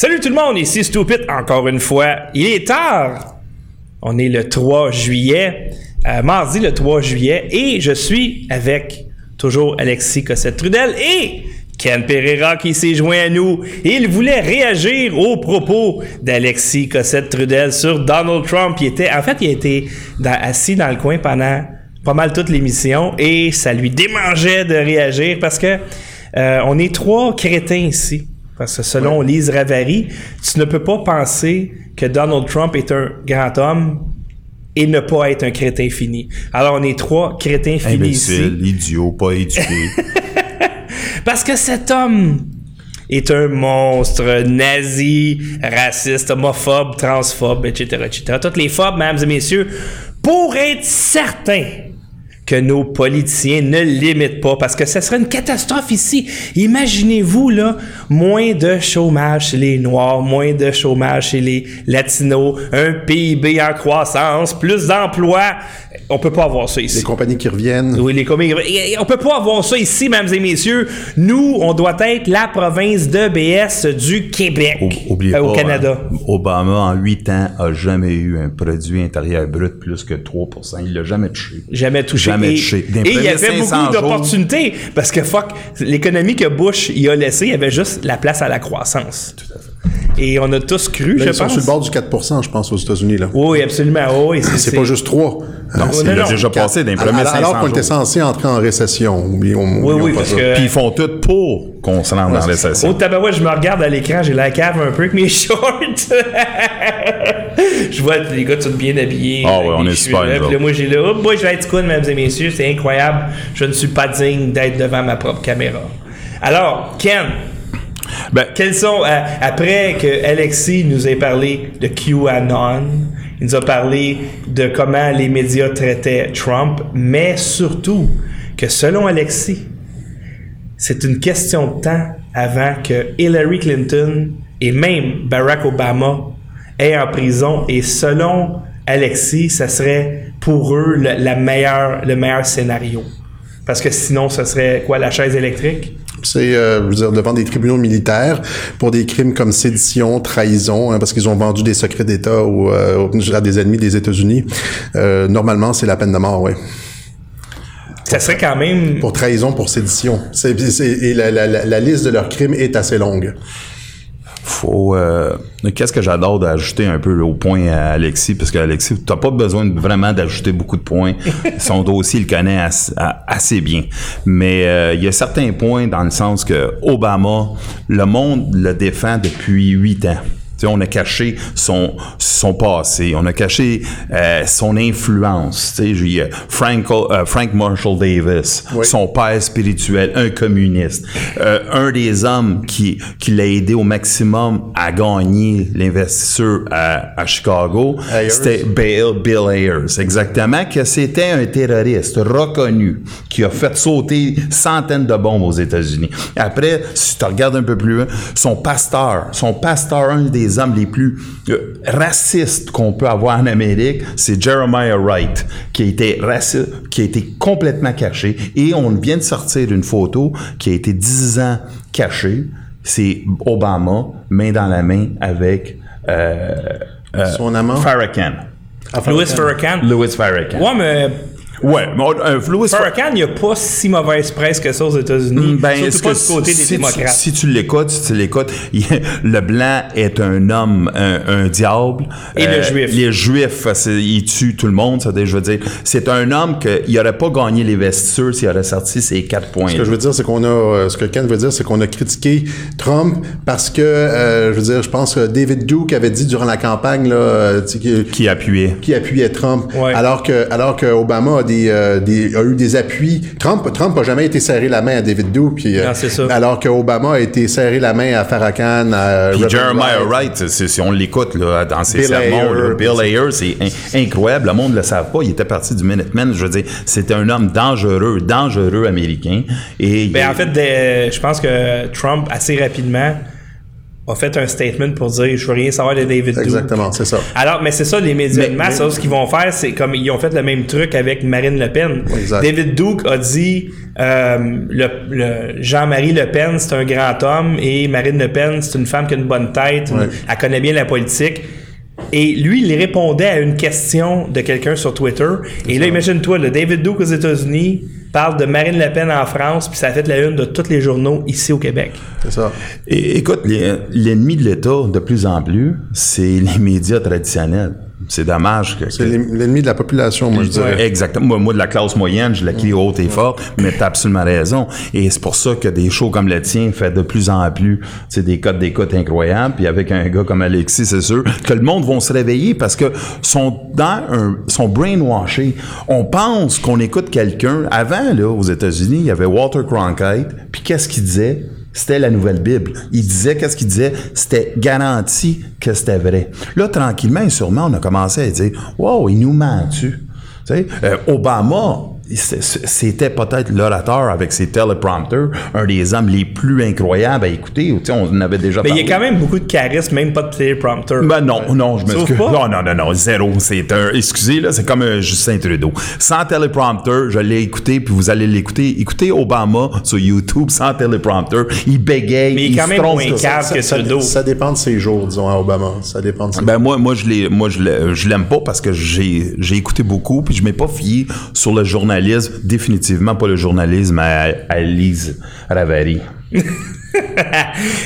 Salut tout le monde, ici Stupid encore une fois. Il est tard. On est le 3 juillet, euh, mardi le 3 juillet, et je suis avec toujours Alexis Cossette-Trudel et Ken Pereira qui s'est joint à nous. Il voulait réagir aux propos d'Alexis Cossette-Trudel sur Donald Trump. Il était, en fait, il était assis dans le coin pendant pas mal toute l'émission et ça lui démangeait de réagir parce que euh, on est trois crétins ici. Parce que selon Lise Ravary, tu ne peux pas penser que Donald Trump est un grand homme et ne pas être un crétin fini. Alors, on est trois crétins finis ici. idiot, pas éduqué. Parce que cet homme est un monstre nazi, raciste, homophobe, transphobe, etc., etc. Toutes les phobes, mesdames et messieurs, pour être certain que nos politiciens ne limitent pas parce que ce serait une catastrophe ici. Imaginez-vous là, moins de chômage chez les Noirs, moins de chômage chez les Latinos, un PIB en croissance, plus d'emplois. On peut pas avoir ça ici. Les compagnies qui reviennent. Oui, les compagnies. On peut pas avoir ça ici, mesdames et messieurs. Nous, on doit être la province de BS du Québec, Oubliez euh, au pas, Canada. hein, Obama, en huit ans, a jamais eu un produit intérieur brut plus que 3% Il l'a jamais touché. Jamais touché. Jamais et, il y avait 500 beaucoup d'opportunités parce que fuck, l'économie que Bush y a laissée, il y avait juste la place à la croissance. Tout à fait. Et on a tous cru, Là, je ils sont pense. sur le bord du 4 je pense, aux États-Unis. là. Oui, absolument. Oh, oui, C'est pas juste 3. Non, non, non. déjà passé dans les premiers alors, 500 alors qu'on était censé entrer en récession. Oui, oui, parce ça. que. Puis ils font tout pour qu'on se rende dans la Au récession. tabarouette, je me regarde à l'écran, j'ai la cave un peu avec mes shorts. je vois les gars tous bien habillés. Ah ouais, on est super, Puis là, moi, j'ai là, oh boy, je vais être cool, mesdames et messieurs, c'est incroyable. Je ne suis pas digne d'être devant ma propre caméra. Alors, Ken, Ben, quels sont, euh, après que Alexis nous ait parlé de QAnon, il nous a parlé de comment les médias traitaient Trump, mais surtout que selon Alexis, c'est une question de temps avant que Hillary Clinton et même Barack Obama aient en prison. Et selon Alexis, ça serait pour eux le, la le meilleur scénario. Parce que sinon, ce serait quoi, la chaise électrique? C'est, euh, je veux dire, devant des tribunaux militaires pour des crimes comme sédition, trahison, hein, parce qu'ils ont vendu des secrets d'État ou, euh, à des ennemis des États-Unis. Euh, normalement, c'est la peine de mort, oui. Ça serait quand même. Pour trahison, pour sédition. C'est, et la, la- la- la liste de leurs crimes est assez longue. Faut. euh, Qu'est-ce que j'adore d'ajouter un peu au point à Alexis, parce qu'Alexis, t'as pas besoin de- vraiment d'ajouter beaucoup de points. Son dossier, il le connaît a- assez bien. Mais euh, il y a certains points dans le sens que Obama, le monde le défend depuis huit ans. On a caché son, son passé, on a caché euh, son influence. Euh, Frank, euh, Frank Marshall Davis, Oui. son père spirituel, un communiste, euh, un des hommes qui, qui l'a aidé au maximum à gagner l'investisseur à, à Chicago, c'était Bill, Bill Ayers, exactement, que c'était un terroriste reconnu qui a fait sauter centaines de bombes aux États-Unis. Après, si tu regardes un peu plus loin, son pasteur, son pasteur, un des hommes les plus euh, racistes qu'on peut avoir en Amérique, c'est Jeremiah Wright, qui a été raciste, qui a été complètement caché. Et on vient de sortir une photo qui a été 10 ans cachée. C'est Obama, main dans la main avec euh, euh, Son amant? Farrakhan. Louis Farrakhan. Louis Farrakhan. Ouais, mais Ouais, mais Louis Farrakhan. Il n'y a pas si mauvaise presse que ça aux États-Unis. Ben, Surtout pas que du côté des si, tu, démocrates. si tu l'écoutes, si tu l'écoutes, le blanc est un homme, un, un diable. Euh, Et le juif. Les juifs, ils tuent tout le monde. Ça, je veux dire, c'est un homme qu'il n'aurait pas gagné les vestures s'il aurait sorti ses quatre points. Ce que je veux dire, c'est qu'on a, euh, ce que Ken veut dire, c'est qu'on a critiqué Trump parce que, euh, je veux dire, je pense que David Duke avait dit durant la campagne, là, euh, tu qui, Qui appuyait. qui appuyait Trump, Ouais. alors que alors que Obama a des, euh, des- a eu des appuis. Trump Trump a jamais été serré la main à David Duke, puis euh, Non, c'est ça. alors que Obama a été serré la main à Farrakhan, à Puis Jeremiah Wright. Si on l'écoute là, dans ses Bill sermons, là. Bill Ayers, c'est in- incroyable. Le monde ne le savent pas. Il était parti du Minutemen. Je veux dire, c'était un homme dangereux, dangereux américain. Et il- Ben, en fait, des- je pense que Trump, assez rapidement, a fait un statement pour dire je veux rien savoir de David Duke. Exactement, c'est ça. Alors, mais c'est ça, les médias de masse, mais- ce qu'ils vont faire, c'est comme ils ont fait le même truc avec Marine Le Pen. Exact. David Duke a dit euh, le, le- Jean-Marie Le Pen, c'est un grand homme et Marine Le Pen, c'est une femme qui a une bonne tête, elle connaît bien la politique. Et lui, il répondait à une question de quelqu'un sur Twitter. Et là, imagine-toi, le David Duke aux États-Unis parle de Marine Le Pen en France, puis ça a fait la une de tous les journaux ici au Québec. C'est ça. Et, écoute, les- l'ennemi de l'État, de plus en plus, c'est les médias traditionnels. C'est dommage que... C'est que- l'ennemi de la population, moi, je dirais. Exactement. Moi, moi, de la classe moyenne, je la crie haute et forte, mais t'as absolument raison. Et c'est pour ça que des shows comme le tien fait de plus en plus, c'est des codes d'écoute incroyables. Puis avec un gars comme Alexis, c'est sûr que le monde va se réveiller parce que sont dans un, sont brainwashés. On pense qu'on écoute quelqu'un. Avant, là, aux États-Unis, il y avait Walter Cronkite. Puis qu'est-ce qu'il disait? C'était la nouvelle Bible. Il disait, qu'est-ce qu'il disait? C'était garanti que c'était vrai. Là, tranquillement et sûrement, on a commencé à dire, wow, il nous ment-tu? Euh, Obama, c'était peut-être l'orateur avec ses téléprompteurs, un des hommes les plus incroyables à écouter. Tu sais, on en avait déjà Mais il parlé. y a quand même beaucoup de charisme, même pas de téléprompteur. Ben non, non, je m'excuse. Non, non, non, non, zéro. C'est un, excusez, là, c'est comme un Justin Trudeau. Sans téléprompteur, je l'ai écouté, puis vous allez l'écouter. Écoutez Obama sur YouTube sans téléprompteur. Il bégaye, Mais il est il quand se même trompe. moins calme Ça, que Trudeau. ça dépend de ses jours, disons, à Obama. Ça dépend de ses Ben moi, moi moi je l'ai- je l'aime pas parce que j'ai, j'ai écouté beaucoup puis je m'ai pas fié sur le définitivement pas le journalisme à, à Lise Ravary.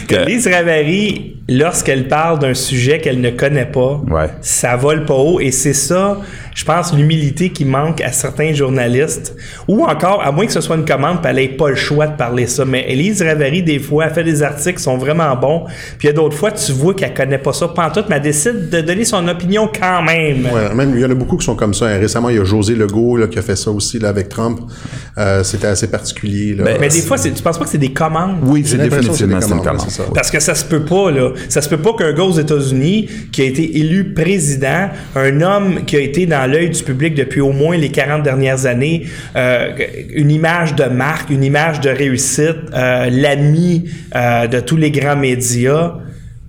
Que- Lise Ravary, lorsqu'elle parle d'un sujet qu'elle ne connaît pas, Ouais. ça vole pas haut. Et c'est ça, je pense, l'humilité qui manque à certains journalistes. Ou encore, à moins que ce soit une commande, puis elle n'ait pas le choix de parler ça. Mais Lise Ravary, des fois, elle fait des articles qui sont vraiment bons. Puis il y a d'autres fois, tu vois qu'elle connaît pas ça pantoute, mais elle décide de donner son opinion quand même. Ouais, même il y en a beaucoup qui sont comme ça. hein. Récemment, il y a José Legault là, qui a fait ça aussi là, avec Trump. Euh, C'était assez particulier. Là. Mais des fois, c'est- tu penses pas que c'est des commandes? Oui, c'est définitivement des une commandes, commande. ça. Parce que ça se peut pas, là. Ça se peut pas qu'un gars aux États-Unis qui a été élu président, un homme qui a été dans l'œil du public depuis au moins les 40 dernières années, euh, une image de marque, une image de réussite, euh, l'ami euh, de tous les grands médias,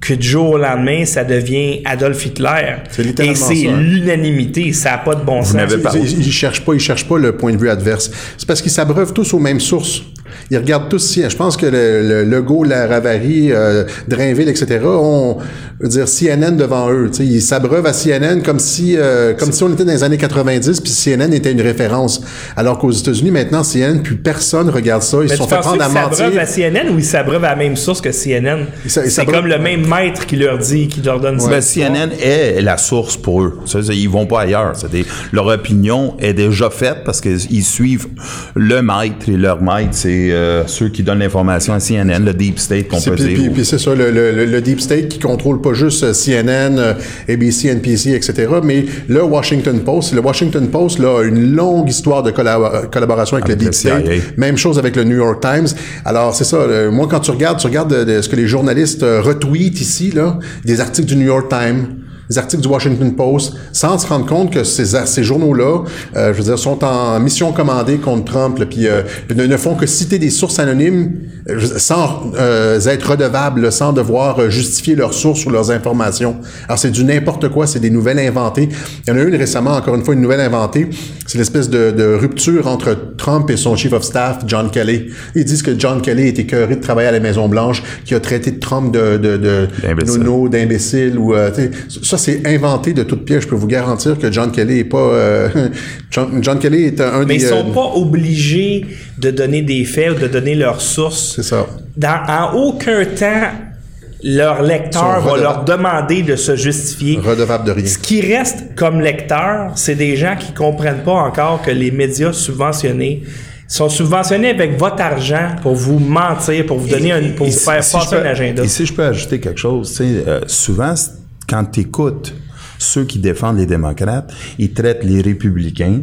que du jour au lendemain, ça devient Adolf Hitler. C'est littéralement Et c'est ça, hein. l'unanimité. Ça n'a pas de bon sens. n'avez pas- Ils, ils cherchent pas, ils cherchent pas le point de vue adverse. C'est parce qu'ils s'abreuvent tous aux mêmes sources. Ils regardent tous si, je pense que le, le Legault, la Ravary, euh, Drainville, etc. ont, je veux dire, CNN devant eux. Tu sais, ils s'abreuvent à CNN comme si, euh, comme si on était dans les années 90 puis CNN était une référence. Alors qu'aux États-Unis maintenant, CNN, plus personne regarde ça. Ils se sont fait prendre à mentir. s'abreuvent à CNN ou ils s'abreuvent à la même source que CNN? Ils ils C'est comme le même maître qui leur dit, qui leur donne ça. Ben, CNN est la source pour eux. Ils vont pas ailleurs. C'est-à-dire, leur opinion est déjà faite parce qu'ils suivent le maître et leur maître, c'est euh, ceux qui donnent l'information à CNN, le deep state qu'on peut Puis, dire. puis- puis c'est ça, le, le- le- le deep state qui contrôle pas juste CNN, ABC, NPC, etc., mais le Washington Post. Le Washington Post là, a une longue histoire de collab- collaboration avec, Avec le deep state. Même chose avec le New York Times. Alors c'est ça. euh, moi, quand tu regardes, tu regardes ce que les journalistes euh, retweetent ici, là, des articles du New York Times des articles du Washington Post, sans se rendre compte que ces, ces journaux-là, euh, je veux dire, sont en mission commandée contre Trump, là, puis euh, ne, ne font que citer des sources anonymes euh, sans euh, être redevables, sans devoir justifier leurs sources ou leurs informations. Alors c'est du n'importe quoi, c'est des nouvelles inventées. Il y en a une récemment, encore une fois, une nouvelle inventée. C'est l'espèce de, de rupture entre Trump et son chief of staff, John Kelly. Ils disent que John Kelly était écœuré de travailler à la Maison Blanche, qui a traité Trump de, de, nono, d'imbécile ou ça c'est inventé de toute pièce. Je peux vous garantir que John Kelly est pas euh, John, John Kelly est un, Mais des ils sont euh, pas obligés de donner des faits ou de donner leurs sources. c'est ça. Dans, en aucun temps, leur lecteur va leur demander de se justifier. Redevable de rien. Ce qui reste comme lecteur, c'est des gens qui comprennent pas encore que les médias subventionnés sont subventionnés avec votre argent pour vous mentir, pour vous donner un, pour vous faire si passer peux- un agenda. Et si je peux ajouter quelque chose, euh, souvent, quand tu écoutes ceux qui défendent les démocrates, ils traitent les républicains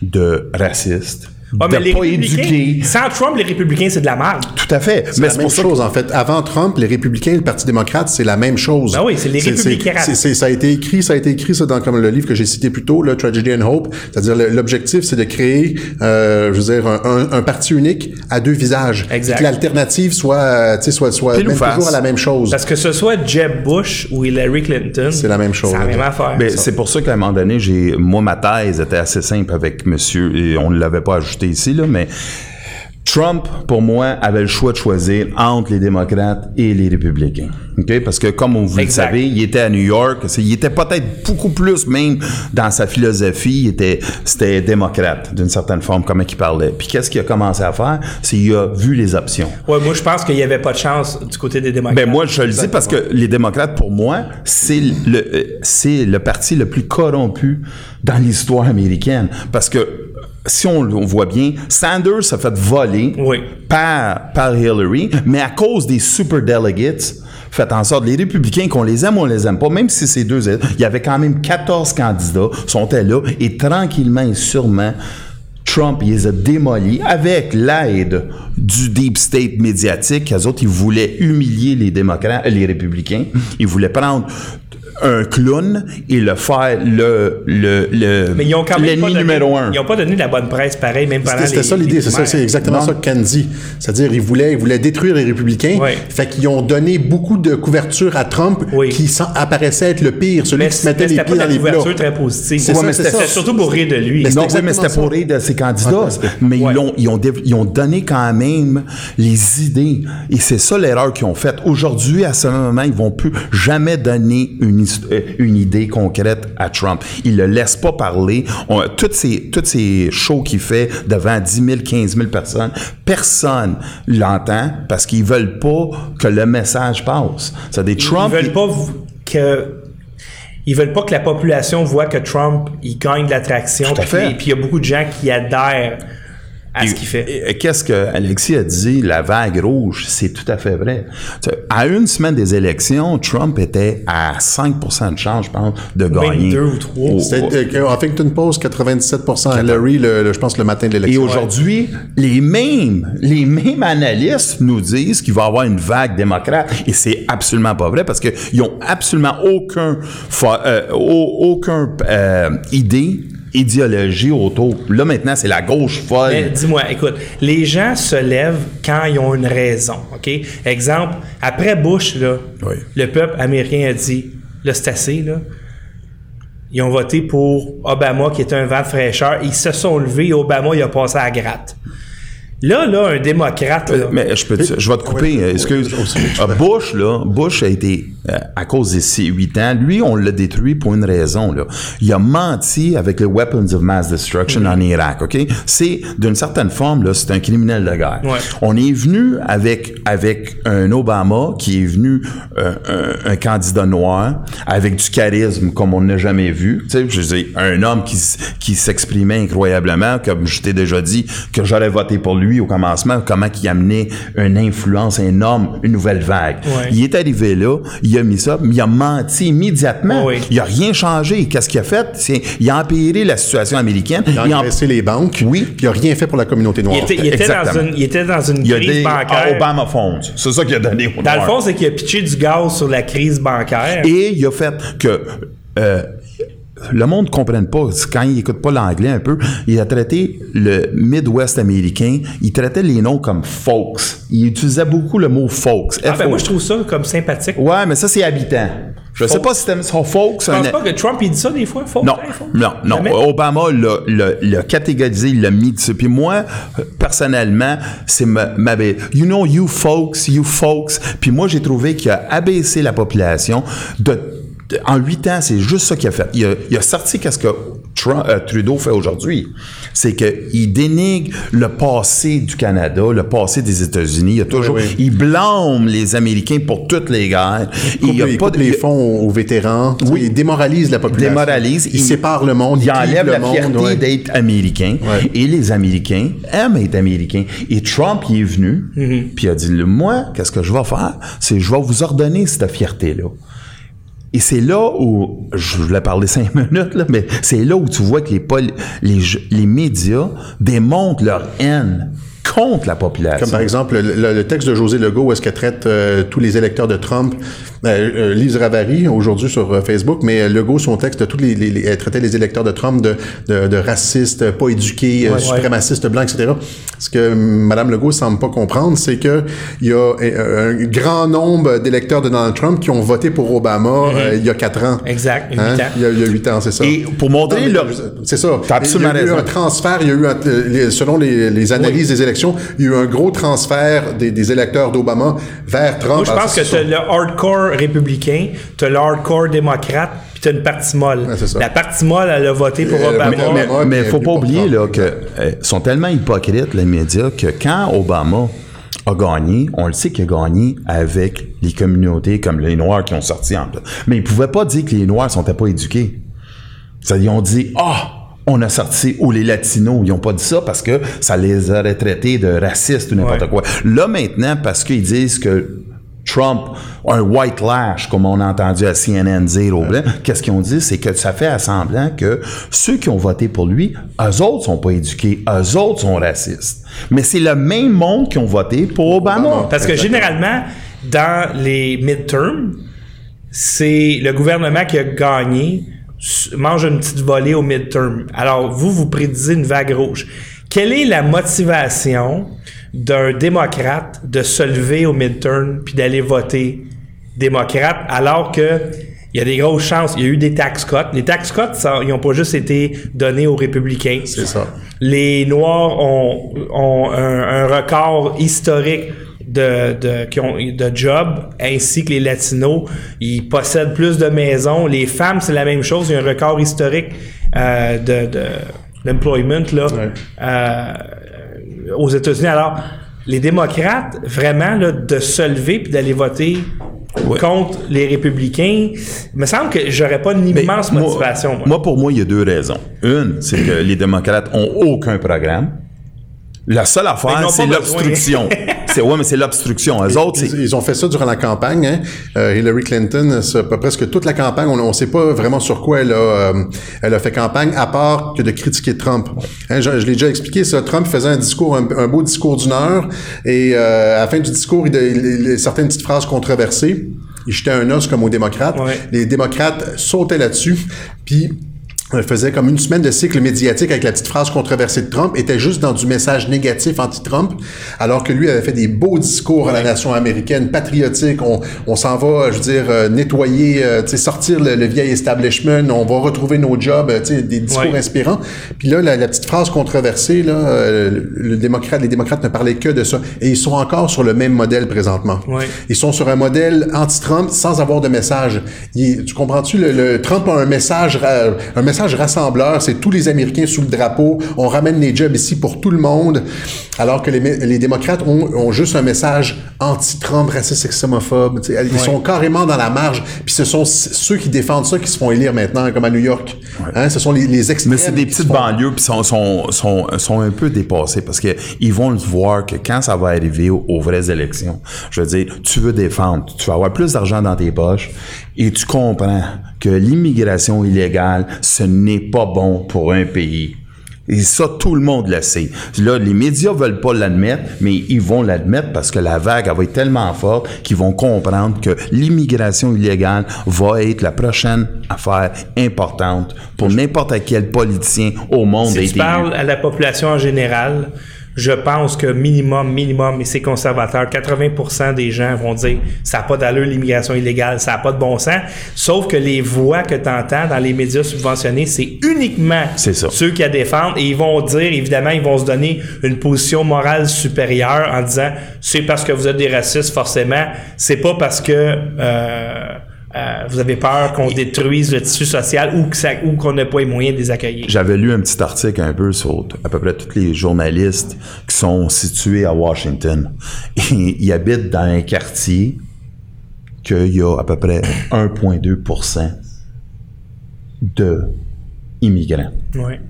de racistes, Ouais, mais les pas sans Trump, les républicains, c'est de la merde. Tout à fait. C'est Mais la c'est même pour ça chose, en fait. Avant Trump, les républicains et le Parti démocrate, c'est la même chose. Ben oui, c'est les républicains. Ça a été écrit, ça a été écrit, ça, dans comme le livre que j'ai cité plus tôt, le Tragedy and Hope. C'est-à-dire, l'objectif, c'est de créer, euh, je veux dire, un, un- un parti unique à deux visages. Exact. Que l'alternative soit, tu sais, soit, soit même toujours à la même chose. Parce que ce soit Jeb Bush ou Hillary Clinton. C'est la même chose. C'est la même affaire. Ben, c'est pour ça qu'à un moment donné, j'ai, moi, ma thèse était assez simple avec monsieur, et on ne l'avait pas ajouté ici, là, mais Trump, pour moi, avait le choix de choisir entre les démocrates et les républicains. OK? Parce que, comme vous le savez, il était à New York. Il était peut-être beaucoup plus, même, dans sa philosophie, il était, c'était démocrate, d'une certaine forme, comment il parlait. Puis qu'est-ce qu'il a commencé à faire? C'est qu'il a vu les options. Ouais, moi, je pense qu'il n'y avait pas de chance du côté des démocrates. Ben moi, je le dis parce que les démocrates, pour moi, c'est le, euh, c'est le parti le plus corrompu dans l'histoire américaine. Parce que si on, on voit bien, Sanders s'est fait voler Oui. par, par Hillary, mais à cause des super delegates, fait en sorte, les républicains, qu'on les aime ou on les aime pas, même si c'est deux, il y avait quand même 14 candidats, sont là, et tranquillement et sûrement, Trump, il les a démolis avec l'aide du deep state médiatique. Les autres, ils voulaient humilier les démocrates, les républicains. Ils voulaient prendre un clown et le faire le, le, le, Mais ils ont quand même pas l'ennemi donné, numéro un. Ils n'ont pas donné de la bonne presse pareil, même pendant C'était ça l'idée, les c'est ça, c'est exactement Non. ça que Ken dit. C'est-à-dire, ils voulaient, ils voulaient détruire les républicains. Ouais. Fait qu'ils ont donné beaucoup de couverture à Trump, Oui. qui apparaissait être le pire, celui Mais qui se mettait les pieds pas dans les la plats. couverture très positive. C'est Ouais, ça, mais c'est c'était surtout pour rire de lui. Mais Non, mais c'était pour rire de ses candidats. C'est- mais Ouais. ils, l'ont- ils, ont, ils ont donné quand même les idées. Et c'est ça l'erreur qu'ils ont faite. Aujourd'hui, à ce moment, ils vont plus jamais donner une, une idée concrète à Trump. Ils le laissent pas parler. On- toutes, ces, toutes ces shows qu'il fait devant 10 000, 15 000 personnes, personne l'entend parce qu'ils veulent pas que le message passe. C'est des Ils- Trump. Ils veulent pas que ils veulent pas que la population voit que Trump il gagne de l'attraction. Puis il y a beaucoup de gens qui adhèrent à ce Et- qu'il fait. et- et Qu'est-ce que Alexis a dit, la vague rouge, c'est tout à fait vrai. À une semaine des élections, Trump était à 5% de chance, je pense, de gagner. deux ou trois. C'était euh, Huffington Post, 97 Hillary, le, le- je pense, le matin de Et l'élection. aujourd'hui, les mêmes, les mêmes analystes nous disent qu'il va y avoir une vague démocrate. Et c'est absolument pas vrai parce qu'ils ont absolument aucun, euh, au- aucun euh, idée, idéologie autour. Là, maintenant, c'est la gauche folle. Mais dis-moi, écoute, les gens se lèvent quand ils ont une raison, OK? Exemple, après Bush, là, Oui. le peuple américain a dit, là, c'est assez, là. Ils ont voté pour Obama, qui était un vent de fraîcheur. Ils se sont levés et Obama, il a passé à la gratte. Là, là, un démocrate, là, Mais je peux, te- je vais te couper, Oui, excuse. Euh, Bush, là, Bush a été, euh, à cause de ses huit ans, lui, on l'a détruit pour une raison, là. Il a menti avec les weapons of mass destruction en Irak, OK? C'est, d'une certaine forme, là, c'est un criminel de guerre. Ouais. On est venu avec, avec un Obama qui est venu, euh, un, un candidat noir, avec du charisme comme on n'a jamais vu. Tu sais, je veux dire, un homme qui, s- qui s'exprimait incroyablement, comme je t'ai déjà dit, que j'aurais voté pour lui au commencement, comment il amenait une influence énorme, une nouvelle vague. Ouais. Il est arrivé là, il a mis ça, mais il a menti immédiatement. Il a rien changé. Qu'est-ce qu'il a fait? C'est, il a empiré la situation américaine. Il a Il a- engraissé les banques. Oui. Puis il n'a rien fait pour la communauté noire. il était, il était dans une, il était dans une il a crise des bancaire. Obama Funds. C'est ça qu'il a donné au Dans le fond, c'est qu'il a pitché du gaz sur la crise bancaire. Et il a fait que euh, le monde ne comprenne pas, quand il écoute pas l'anglais un peu, il a traité le Midwest américain, il traitait les noms comme folks. Il utilisait beaucoup le mot folks. Ah, ben moi, je trouve ça comme sympathique. Ouais, mais ça, c'est habitant. Je sais Folks. pas si t'aimes ça, folks. Je un- pense pas que Trump, il dit ça des fois. Faut non, non, non. Jamais? Obama l'a- catégorisé, il l'a mis dessus. Puis moi, personnellement, c'est ma, ma- You know, you folks, you folks. Puis moi, j'ai trouvé qu'il a abaissé la population de, de- en huit ans, c'est juste ça qu'il a fait. Il a, il a sorti qu'est-ce que Trump- euh, Trudeau fait aujourd'hui. C'est qu'il dénigre le passé du Canada, le passé des États-Unis. Il, a toujours, Oui, oui. il blâme les Américains pour toutes les guerres. Il il a pas de- les fonds aux vétérans. Oui. Il démoralise la population. démoralise. Il, sépare le monde. Il, enlève le la monde, fierté ouais. d'être américain. Ouais. Et les Américains aiment être américains. Et Trump, il est venu, Mm-hmm. puis il a dit, Le, moi, qu'est-ce que je vais faire? C'est je vais vous ordonner cette fierté-là. Et c'est là où, je voulais parler cinq minutes, là, mais c'est là où tu vois que les, les, les médias démontrent leur haine contre la population. Comme par exemple le, le- le texte de José Legault où est-ce qu'elle traite euh, tous les électeurs de Trump. Euh, euh, Lise Ravary aujourd'hui sur euh, Facebook, mais euh, Legault son texte tous les, les- les- elle traitait les électeurs de Trump de, de, de racistes, pas éduqués, Ouais. suprémacistes blancs, etc. Ce que Mme Legault semble pas comprendre, c'est que il y a un grand nombre d'électeurs de Donald Trump qui ont voté pour Obama euh, il y a quatre ans. Exact, Hein? ans. Il y a il y a huit ans, c'est ça. Et pour montrer leur- C'est ça. T'as absolument il y a eu raison. un transfert, il y a eu, un- selon les, les analyses des élections, il y a eu un gros transfert des, des électeurs d'Obama vers Trump. Moi, je pense c'est que as le hardcore républicain, tu as le hardcore démocrate, puis tu as une partie molle. Ouais, la partie molle, elle a voté pour Euh, Obama. mais- Mais, mais faut pas oublier là, que euh, sont tellement hypocrites les médias que quand Obama a gagné, on le sait qu'il a gagné avec les communautés comme les Noirs qui ont sorti en Mais ils pouvaient pas dire que les Noirs sont pas éduqués. Ça, ils ont dit ah on a sorti ou les latinos, ils ont pas dit ça parce que ça les aurait traités de racistes ou n'importe Ouais. quoi. Là maintenant parce qu'ils disent que Trump a un white lash, comme on a entendu à CNN dire au blanc, qu'est-ce qu'ils ont dit? C'est que ça fait à semblant que ceux qui ont voté pour lui, eux autres sont pas éduqués, eux autres sont racistes. Mais c'est le même monde qui ont voté pour Obama. Obama. Parce que généralement, dans les midterms, c'est le gouvernement qui a gagné mange une petite volée au midterm. Alors, vous, vous prédisez une vague rouge. Quelle est la motivation d'un démocrate de se lever au midterm puis d'aller voter démocrate alors que il y a des grosses chances. Il y a eu des tax cuts. Les tax cuts, ça, ils n'ont pas juste été donnés aux républicains. C'est ça. Les Noirs ont, ont un, un record historique de, de, qui ont, de job, ainsi que les Latinos. Ils possèdent plus de maisons. Les femmes, c'est la même chose. Il y a un record historique euh, de, de d'employment là, Ouais. euh, aux États-Unis. Alors, les démocrates, vraiment, là, de se lever puis d'aller voter contre les républicains, il me semble que j'aurais pas une immense motivation. moi. Moi, pour moi, il y a deux raisons. Une, c'est que les démocrates ont aucun programme. La seule affaire, c'est l'obstruction. c'est ouais, mais c'est l'obstruction. Eux autres, c'est Ils, ils ont fait ça durant la campagne. Hein. Euh, Hillary Clinton, pas- presque toute la campagne, on ne sait pas vraiment sur quoi elle a, euh, elle a fait campagne, à part que de critiquer Trump. Hein, je je l'ai déjà expliqué, ça. Trump faisait un discours, un, un beau discours d'une heure, et euh, à la fin du discours, il, il, il- certaines petites phrases controversées. Il jetait un os comme aux démocrates. Ouais. Les démocrates sautaient là-dessus, puis faisait comme une semaine de cycle médiatique avec la petite phrase controversée de Trump, était juste dans du message négatif anti-Trump, alors que lui avait fait des beaux discours à la nation américaine, patriotique, on, on s'en va, je veux dire, euh, nettoyer, euh, sortir le, le vieil establishment, on va retrouver nos jobs, euh, des discours Ouais. inspirants. Puis là, la, la petite phrase controversée, là, euh, le, le démocrate, les démocrates ne parlaient que de ça, et ils sont encore sur le même modèle présentement. Ouais. Ils sont sur un modèle anti-Trump sans avoir de message. Tu comprends-tu? Le, le- Trump a un message, un message rassembleur. C'est tous les Américains sous le drapeau. On ramène les jobs ici pour tout le monde. Alors que les, les démocrates ont, ont juste un message anti-Trump, raciste. Tu sais, Ils sont carrément dans la marge. Puis ce sont ceux qui défendent ça qui se font élire maintenant, comme à New York. Hein? Ce sont les, les extrêmes. Mais c'est des petites font- banlieues puis sont, sont, sont, sont un peu dépassées parce que ils vont le voir que quand ça va arriver aux, aux vraies élections, je veux dire, tu veux défendre, tu vas avoir plus d'argent dans tes poches et tu comprends que l'immigration illégale, ce n'est pas bon pour un pays. Et ça, tout le monde le sait. Là, les médias veulent pas l'admettre, mais ils vont l'admettre parce que la vague, elle va être tellement forte qu'ils vont comprendre que l'immigration illégale va être la prochaine affaire importante pour n'importe quel politicien au monde Si tu parles à la population en général, je pense que minimum, minimum, et c'est conservateur, 80% des gens vont dire ça n'a pas d'allure l'immigration illégale, ça n'a pas de bon sens. Sauf que les voix que tu entends dans les médias subventionnés, c'est uniquement ceux qui la défendent et ils vont dire, évidemment, ils vont se donner une position morale supérieure en disant c'est parce que vous êtes des racistes, forcément. C'est pas parce que. euh, euh, vous avez peur qu'on détruise le tissu social ou que ça- ou qu'on n'a pas les moyens de les accueillir? J'avais lu un petit article un peu sur à peu près tous les journalistes qui sont situés à Washington. Ils habitent dans un quartier qu'il y a à peu près 1,2 de immigrants. Ouais.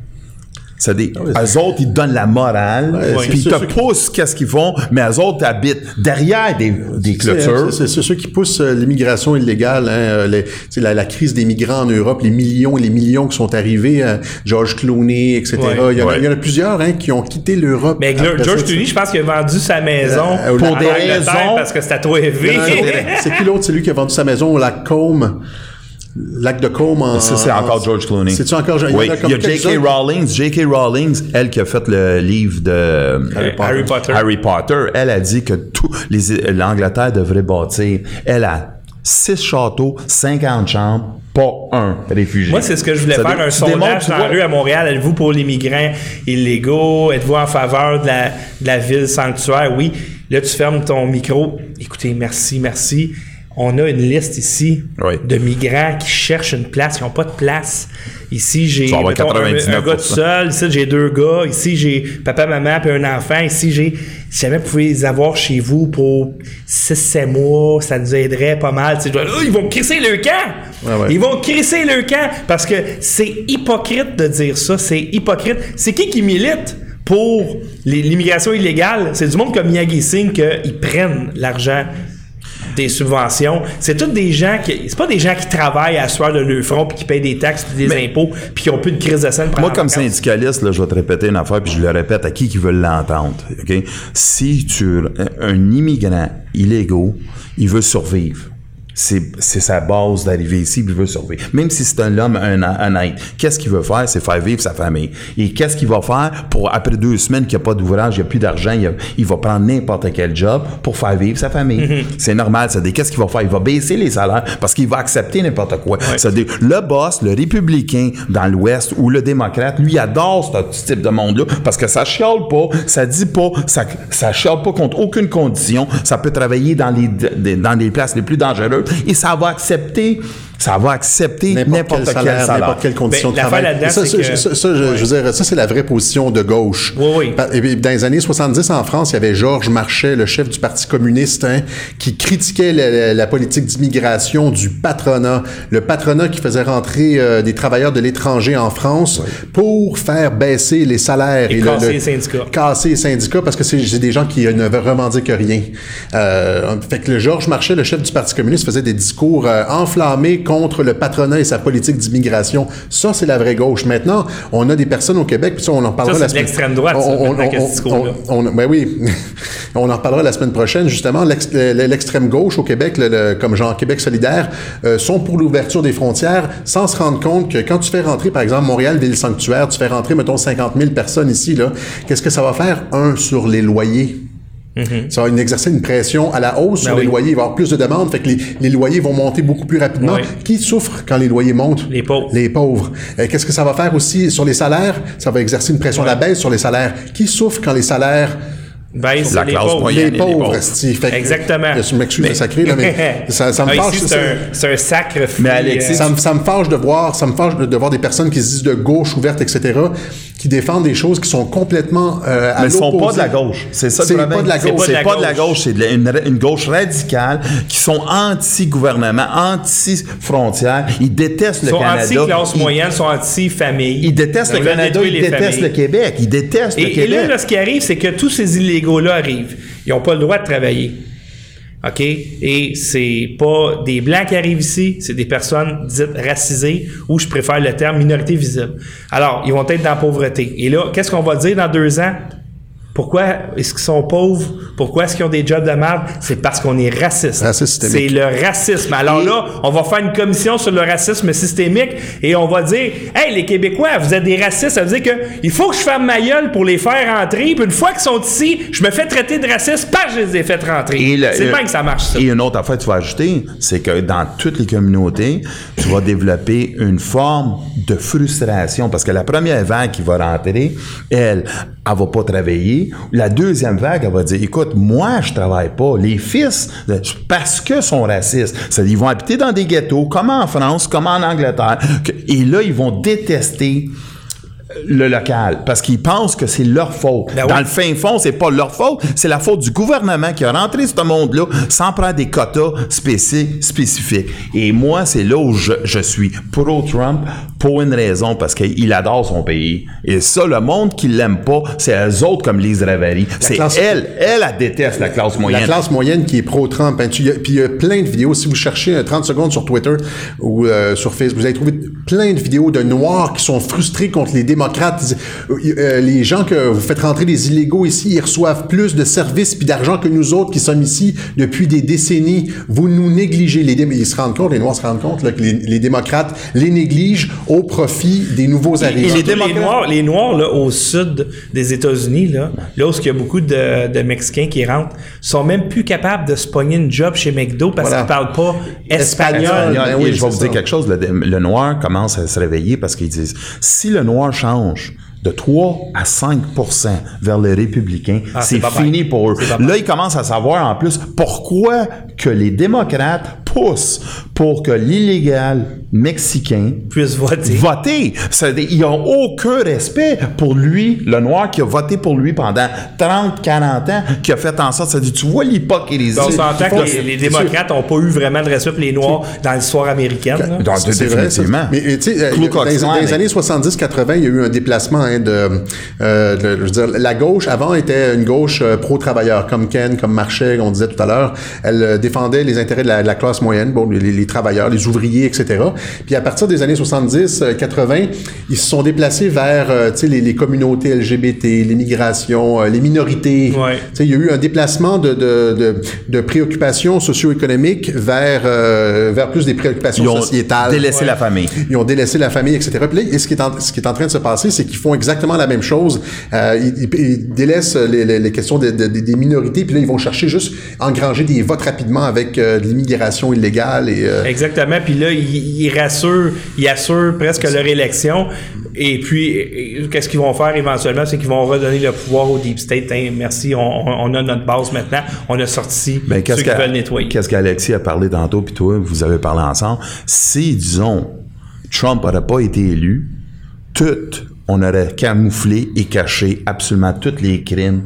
C'est des, eux autres, ils donnent la morale, puis ils te poussent qu'est-ce qu'ils font, mais eux autres habitent derrière des, des clôtures. C'est ceux qui poussent euh, l'immigration illégale, hein, euh, les- tu sais, la, la crise des migrants en Europe, les millions et les millions qui sont arrivés, euh, George Clooney, etc. Ouais. il, y en a, Ouais. il y en a plusieurs hein, qui ont quitté l'Europe. Mais George ça, Clooney, je pense qu'il a vendu sa maison Euh, pour des raisons- parce que c'était trop élevé. C'est qui l'autre? C'est lui qui a vendu sa maison au lac Combe. Lac de Combe en. Ça, c'est encore George Clooney. C'est-tu encore il y Oui, a comme il y a J.K. Rowling. J.K. Rowling, elle qui a fait le livre de Harry Potter. Harry Potter. Harry Potter, elle a dit que tout les l'Angleterre devrait bâtir. Elle a six châteaux, 50 chambres, pas un réfugié. Moi, c'est ce que je voulais Ça faire, un sondage dans la rue à Montréal. Êtes-vous pour les migrants illégaux? Êtes-vous en faveur de la, de la ville sanctuaire? Oui. Là, tu fermes ton micro. Écoutez, merci, merci. On a une liste ici Oui. de migrants qui cherchent une place, qui n'ont pas de place. Ici, j'ai un, un 99%. gars tout seul. Ici, j'ai deux gars. Ici, j'ai papa, maman, puis un enfant. Ici, j'ai... Si jamais vous pouvez les avoir chez vous pour 6-7 mois, ça nous aiderait pas mal. Oh, ils vont crisser le camp! Ouais. Ils vont crisser le camp parce que c'est hypocrite de dire ça. C'est hypocrite. C'est qui qui milite pour l'immigration illégale? C'est du monde comme Miyagi Singh qu'ils prennent l'argent des subventions. C'est tous des gens qui. C'est pas des gens qui travaillent à soir de leur front puis qui payent des taxes puis des impôts puis qui ont plus de crise de scène. Moi, comme syndicaliste, là, je vais te répéter une affaire, puis je le répète à qui qui veut l'entendre. Si tu un immigrant illégaux, il veut survivre. C'est sa base d'arriver ici, puis il veut survivre. Même si c'est un homme un, honnête, qu'est-ce qu'il veut faire? C'est faire vivre sa famille. Et qu'est-ce qu'il va faire pour, après deux semaines qu'il n'y a pas d'ouvrage, il n'y a plus d'argent, il, va prendre n'importe quel job pour faire vivre sa famille. C'est normal. Ça dit, qu'est-ce qu'il va faire? Il va baisser les salaires parce qu'il va accepter n'importe quoi. Ça dit, le boss, le républicain dans l'Ouest ou le démocrate, lui, adore ce type de monde-là parce que ça chiale pas, ça dit pas, ça, ça chiale pas contre aucune condition, ça peut travailler dans les, dans les places les plus dangereuses et ça va accepter, ça va accepter n'importe quel salaire. n'importe quelle condition Ben, de l'affaire travail. ça, c'est ça, que- ça, ça, je, je veux dire, ça, c'est la vraie position de gauche. Oui, oui. Pa- Et puis, dans les années 70 en France, il y avait Georges Marchais, le chef du Parti communiste, hein, qui critiquait la, la- la politique d'immigration du patronat. Le patronat qui faisait rentrer euh, des travailleurs de l'étranger en France pour faire baisser les salaires. Et casser le- les syndicats. casser les syndicats parce que c'est c'est des gens qui euh, ne revendiquent rien. Euh, fait que le Georges Marchais, le chef du Parti communiste, faisait des discours euh, enflammés contre le patronat et sa politique d'immigration. Ça, c'est la vraie gauche. Maintenant, on a des personnes au Québec, puis ça, on en parlera la semaine l'extrême droite, ça, On- on- ben oui, on en reparlera la semaine prochaine. Justement, l'ex- le- l'extrême gauche au Québec, le- le- comme genre Québec solidaire, euh, sont pour l'ouverture des frontières sans se rendre compte que quand tu fais rentrer, par exemple, Montréal, ville sanctuaire, tu fais rentrer, mettons, 50 000 personnes ici, là, qu'est-ce que ça va faire? Un, sur les loyers. Ça va exercer une pression à la hausse sur. Ben les oui. loyers. Il va y avoir plus de demandes, fait que les, les loyers vont monter beaucoup plus rapidement. Oui. Qui souffre quand les loyers montent? Les pauvres. Les pauvres. Euh, Qu'est-ce que ça va faire aussi sur les salaires? Ça va exercer une pression à la baisse sur les salaires. Qui souffre quand les salaires Baisse La les classe pauvres. moyenne. les et les pauvres, pauvres. esti. Fait que- Exactement. Je m'excuse de sacrer, là, mais ça, ça me Ah, fâche. c'est un, c'est un sacre Mais Alexis, ça, me- ça me fâche de voir, ça me fâche de, de voir des personnes qui se disent de gauche ouverte, etc., qui défendent des choses qui sont complètement euh, à Mais ils sont pas de la gauche. C'est ça le C'est problème. pas de la C'est gauche. pas de la C'est pas de la gauche. c'est une, une gauche radicale qui sont anti-gouvernement, anti-frontières. Ils détestent Ils le sont Canada. anti-classe Ils- moyenne, sont anti-famille. Ils détestent le Ils Canada, ils détestent familles. le Québec, ils détestent le Et, et Québec. là, là, ce qui arrive, c'est que tous ces illégaux-là arrivent. Ils n'ont pas le droit de travailler. OK? Et c'est pas des Blancs qui arrivent ici, c'est des personnes dites racisées, ou je préfère le terme minorité visible. Alors, ils vont être dans la pauvreté. Et là, qu'est-ce qu'on va dire dans deux ans? Pourquoi est-ce qu'ils sont pauvres? Pourquoi est-ce qu'ils ont des jobs de merde? C'est parce qu'on est raciste. Raciste c'est le racisme. Alors là, on va faire une commission sur le racisme systémique et on va dire Hey, les Québécois, vous êtes des racistes. Ça veut dire que il faut que je ferme ma gueule pour les faire rentrer. Puis une fois qu'ils sont ici, je me fais traiter de raciste parce que je les ai fait rentrer. C'est bien que ça marche, ça. Et une autre affaire que tu vas ajouter, c'est que dans toutes les communautés, tu vas développer une forme de frustration parce que la première vague qui va rentrer, elle, elle va pas travailler. La deuxième vague, elle va dire, écoute, moi, je travaille pas. Les fils, euh, parce que sont racistes, ils vont habiter dans des ghettos, comme en France, comme en Angleterre. Et là, ils vont détester le local parce qu'ils pensent que c'est leur faute. Ben Dans oui. le fin fond, c'est pas leur faute, c'est la faute du gouvernement qui a rentré ce monde-là sans prendre des quotas spéci- spécifiques. Et moi, c'est là où je, je suis pro-Trump, pour une raison, parce qu'il adore son pays. Et ça, le monde qui l'aime pas, c'est eux autres comme Lise Ravary. C'est classe- elle, elle, elle déteste la classe moyenne. La classe moyenne qui est pro-Trump. Hein. Puis il y a plein de vidéos. Si vous cherchez euh, 30 secondes sur Twitter ou euh, sur Facebook, vous allez trouver plein de vidéos de Noirs qui sont frustrés contre les démocrates. Euh, euh, les gens que vous faites rentrer des illégaux ici, ils reçoivent plus de services puis d'argent que nous autres qui sommes ici depuis des décennies. Vous nous négligez. Les dé- ils se rendent compte, les Noirs se rendent compte là, que les, les démocrates les négligent au profit des nouveaux Et arrivants. les, Noirs, les Noirs là, au sud des États-Unis, là, là où il y a beaucoup de, de Mexicains qui rentrent, sont même plus capables de se pogner une job chez McDo parce Voilà. qu'ils parlent pas espagnol. Espagnol. Espagnol. ben Et oui, je vais vous dire quelque chose. Le, le noir commence à se réveiller parce qu'ils disent si le noir change de 3 à 5% vers les républicains, Ah, c'est fini pour eux. Là, ils commencent à savoir en plus pourquoi que les démocrates poussent pour que l'illégal mexicain puissent voter. voter. Ça, ils n'ont aucun respect pour lui, le noir qui a voté pour lui pendant 30, 40 ans, qui a fait en sorte, ça dit, tu vois l'hypocrisie. On s'entend que les, les démocrates n'ont pas eu vraiment de respect pour les Noirs dans l'histoire américaine. Dans- C'est vrai, ça. définitivement. Mais euh, tu sais, euh, dans, les- années 70-80, il y a eu un déplacement hein, de, euh, de- je veux dire, la gauche avant était une gauche euh, pro-travailleur, comme Ken, comme Marchais, on disait tout à l'heure. Elle euh, défendait les intérêts de la, de la classe moyenne, bon, les, les travailleurs, les ouvriers, etc. Puis à partir des années 70-80, ils se sont déplacés vers, euh, tu sais, les, les communautés LGBT, l'immigration, euh, les minorités. Ouais. Tu sais, il y a eu un déplacement de, de, de, de préoccupations socio-économiques vers, euh, vers plus des préoccupations Ils ont sociétales. délaissé la famille. Ils ont délaissé la famille, etc. Puis là, ce qui est en, ce qui est en train de se passer, c'est qu'ils font exactement la même chose. Euh, ils, ils- ils délaissent les, les- les questions de- de- des minorités, puis là, ils vont chercher juste engranger des votes rapidement avec euh, de l'immigration illégale et... euh, Exactement. Puis là, ils, ils rassurent, ils assurent presque leur élection. Et puis, qu'est-ce qu'ils vont faire éventuellement? C'est qu'ils vont redonner le pouvoir au Deep State. Hein, merci, on, a notre base maintenant. On a sorti Ben, ceux qu'est-ce qui veulent nettoyer. Qu'est-ce qu'Alexis a parlé tantôt, puis toi, vous avez parlé ensemble. Si, disons, Trump n'aurait pas été élu, tout, on aurait camouflé et caché absolument tous les crimes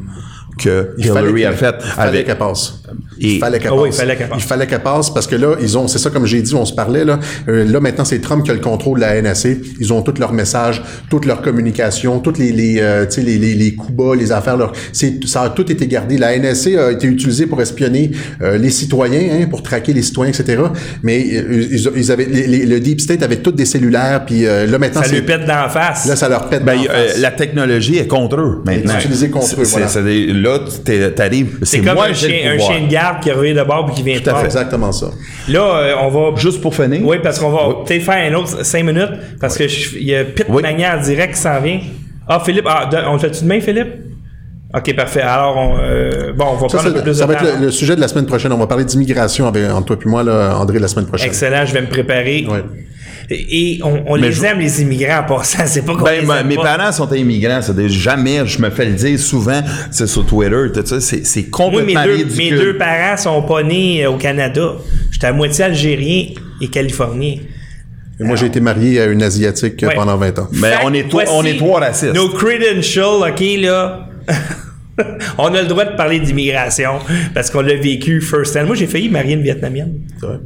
que Il Hillary a fait il fallait avec. qu'elle passe. Et- il fallait qu'elle Ah oui, passe. il fallait qu'elle passe. Il fallait qu'elle passe parce que là, ils ont, c'est ça comme j'ai dit, on se parlait là. Euh, là maintenant, c'est Trump qui a le contrôle de la NSC. Ils ont tous leurs messages, toute leur communication, toutes les, les, euh, tu sais, les, les, les coups bas, les affaires. Leur, c'est, ça a tout été gardé. La NSC a été utilisée pour espionner euh, les citoyens, hein, pour traquer les citoyens, etc. Mais euh, ils, ils avaient, les- les- le Deep State avait tous des cellulaires. Puis euh, là maintenant, Ça lui pète d'en face. là ça leur pète. Ben, d'en euh, face. la technologie est contre eux maintenant. est utilisée contre eux, voilà. là, t'arrives. c'est comme moi un chien, un garde qui revient de bord et qui vient Tout à fait. exactement ça. Là, euh, on va. Juste pour finir? Oui, parce qu'on va peut-être faire un autre 5 minutes parce que je- il y a Pete Oui. Magnan en direct qui s'en vient. Ah, Philippe, ah, de- on le fait-tu demain, Philippe? Ok, parfait. Alors, on, euh, bon, on va Ça, prendre un peu plus ça de va temps. être le, le sujet de la semaine prochaine. On va parler d'immigration avec entre toi et moi, là, André, la semaine prochaine. Excellent, je vais me préparer. Ouais. Et, et on, on Mais les je- aime, les immigrants, en passant. C'est pas qu'on Ben, les aime mes pas. parents sont immigrants, c'est jamais, je me fais le dire souvent, c'est sur Twitter, tout ça, c'est, c'est Moi, mes complètement deux, ridicule. mes deux parents sont pas nés euh, au Canada. J'étais à moitié algérien et californien. Et moi, j'ai été marié à une Asiatique euh, Ouais. pendant 20 ans. Ben, Fait on est, trois- on est trois racistes. Nos credentials, OK, là. on a le droit de parler d'immigration parce qu'on l'a vécu first hand. Moi, j'ai failli marier une Vietnamienne. C'est vrai.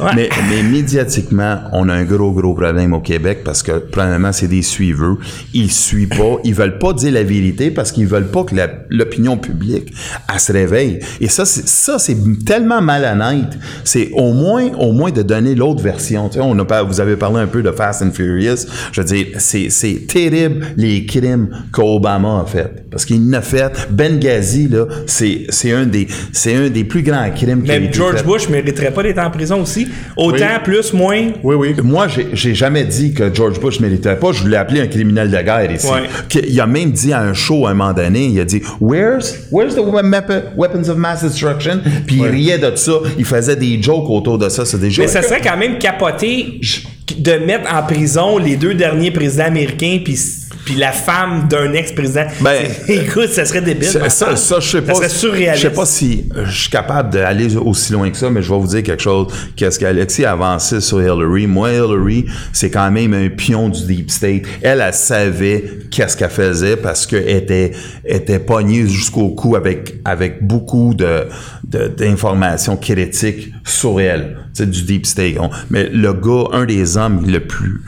Ouais. Mais, mais médiatiquement, on a un gros, gros problème au Québec parce que, premièrement, c'est des suiveux. Ils suivent pas. Ils veulent pas dire la vérité parce qu'ils veulent pas que l'opinion publique, elle se réveille. Et ça, c'est, ça, c'est tellement malhonnête. C'est au moins, au moins de donner l'autre version. Tu sais, on a pas, vous avez parlé un peu de Fast and Furious. Je veux dire, c'est, c'est terrible les crimes qu'Obama a fait. Parce qu'il en a fait. Benghazi, là, c'est, c'est un des, c'est un des plus grands crimes qui a été George fait. Bush mériterait pas d'être en prison aussi. Autant, Oui. plus, moins? Oui, oui. Moi, j'ai, jamais dit que George Bush méritait pas. Je l'ai appelé un criminel de guerre ici. Ouais. Il a même dit à un show à un moment donné, il a dit Where's, where's the weapon- weapons of mass destruction? Puis il riait de ça. Il faisait des jokes autour de ça. C'est des jokes. Mais ça serait quand même capoté de mettre en prison les deux derniers présidents américains puis puis la femme d'un ex-président. Ben, écoute, ça serait débile. Ça, ça, ça, je sais pas. Ça serait surréaliste. Je sais pas si je suis capable d'aller aussi loin que ça, mais je vais vous dire quelque chose. Qu'est-ce qu'Alexis a avancé sur Hillary? Moi, Hillary, c'est quand même un pion du Deep State. Elle, elle savait qu'est-ce qu'elle faisait parce qu'elle était, était pognée jusqu'au cou avec, avec beaucoup de, d'informations critiques sur elle. Du Deep State. On- mais le gars, un des hommes le plus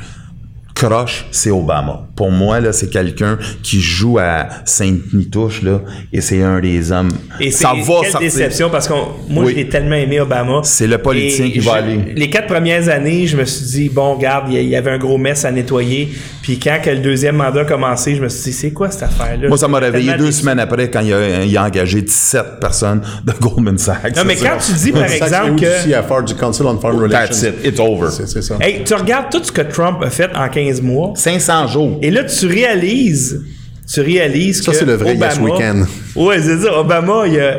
croche, c'est Obama. Pour moi, là, c'est quelqu'un qui joue à Sainte-Nitouche, là, et c'est un des hommes. Et ça va quelle sortir. déception parce que moi Oui. j'ai tellement aimé Obama. C'est le politicien qui va aller. Les quatre premières années, je me suis dit bon, regarde, il y a- il y avait un gros mess à nettoyer. Puis quand que le deuxième mandat a commencé, je me suis dit c'est quoi cette affaire là Moi, ça m'a réveillé deux déçu. semaines après quand il a, il a engagé 17 personnes de Goldman Sachs. Non mais quand ça. tu dis par Ça, exemple que aussi à faire du Council on Foreign Relations. That's it. It's over. C'est c'est ça. hey, tu regardes tout ce que Trump a fait en 15 mois 500 jours. et là tu réalises tu réalises Ça, que c'est le vrai Yes Obama, Weekend. Ouais, c'est ça. Obama, il a,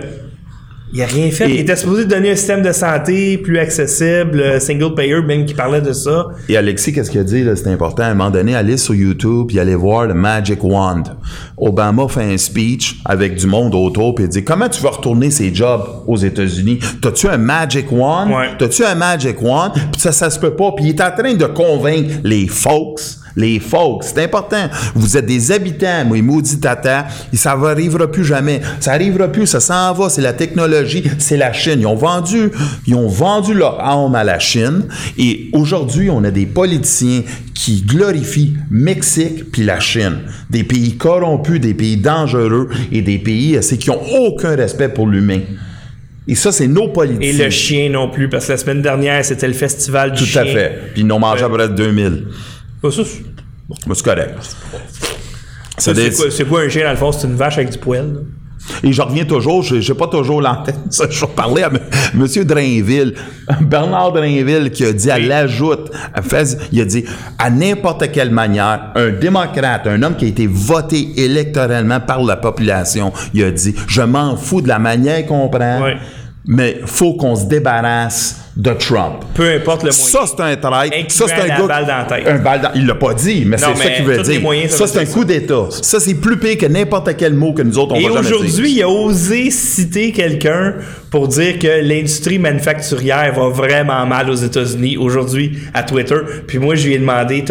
il a rien fait. Et- il était supposé donner un système de santé plus accessible, euh, single payer, même qui parlait de ça. Et Alexis, qu'est-ce qu'il a dit, là, c'est important, à un moment donné, aller sur YouTube puis aller voir le Magic Wand. Obama fait un speech avec du monde autour puis il dit, comment tu vas retourner ces jobs aux États-Unis? T'as-tu un Magic Wand? Ouais. T'as-tu un Magic Wand? Puis ça, ça se peut pas. Puis il est en train de convaincre les folks les folks, c'est important. Vous êtes des habitants, moi, maudit tata, et ça va arrivera plus jamais. Ça arrivera plus, ça s'en va, c'est la technologie, c'est la Chine. Ils ont vendu, ils ont vendu leur âme à la Chine, et aujourd'hui, on a des politiciens qui glorifient Mexique puis la Chine. Des pays corrompus, des pays dangereux, et des pays, euh, c'est qui ont aucun respect pour l'humain. Et ça, c'est nos Et politiciens. le chien non plus, parce que la semaine dernière, c'était le festival du Tout chien. à fait. Puis ils n'ont mangé à peu près 2000. Ça, c'est- correct. c'est des- quoi, c'est quoi un chien, dans le fond? C'est une vache avec du poil. là? Et je reviens toujours, je n'ai pas toujours l'antenne. Ça, Je parler à M. Monsieur Drainville, Bernard Drainville, qui a dit, à l'ajoute, à il a dit, à n'importe quelle manière, un démocrate, un homme qui a été voté électoralement par la population, il a dit, je m'en fous de la manière qu'on prend, Ouais. mais faut qu'on se débarrasse de Trump. Peu importe le moyen. Ça, c'est un. Incluant Ça, c'est un la gars. balle dans la tête. Un balle dans- Il l'a pas dit, mais c'est ça qu'il veut dire. moyens, ça c'est un coup d'État. Ça, c'est plus pire que n'importe quel mot que nous autres, on Et va jamais dire. aujourd'hui, il a osé citer quelqu'un pour dire que l'industrie manufacturière va vraiment mal aux États-Unis aujourd'hui à Twitter. Puis moi, je lui ai demandé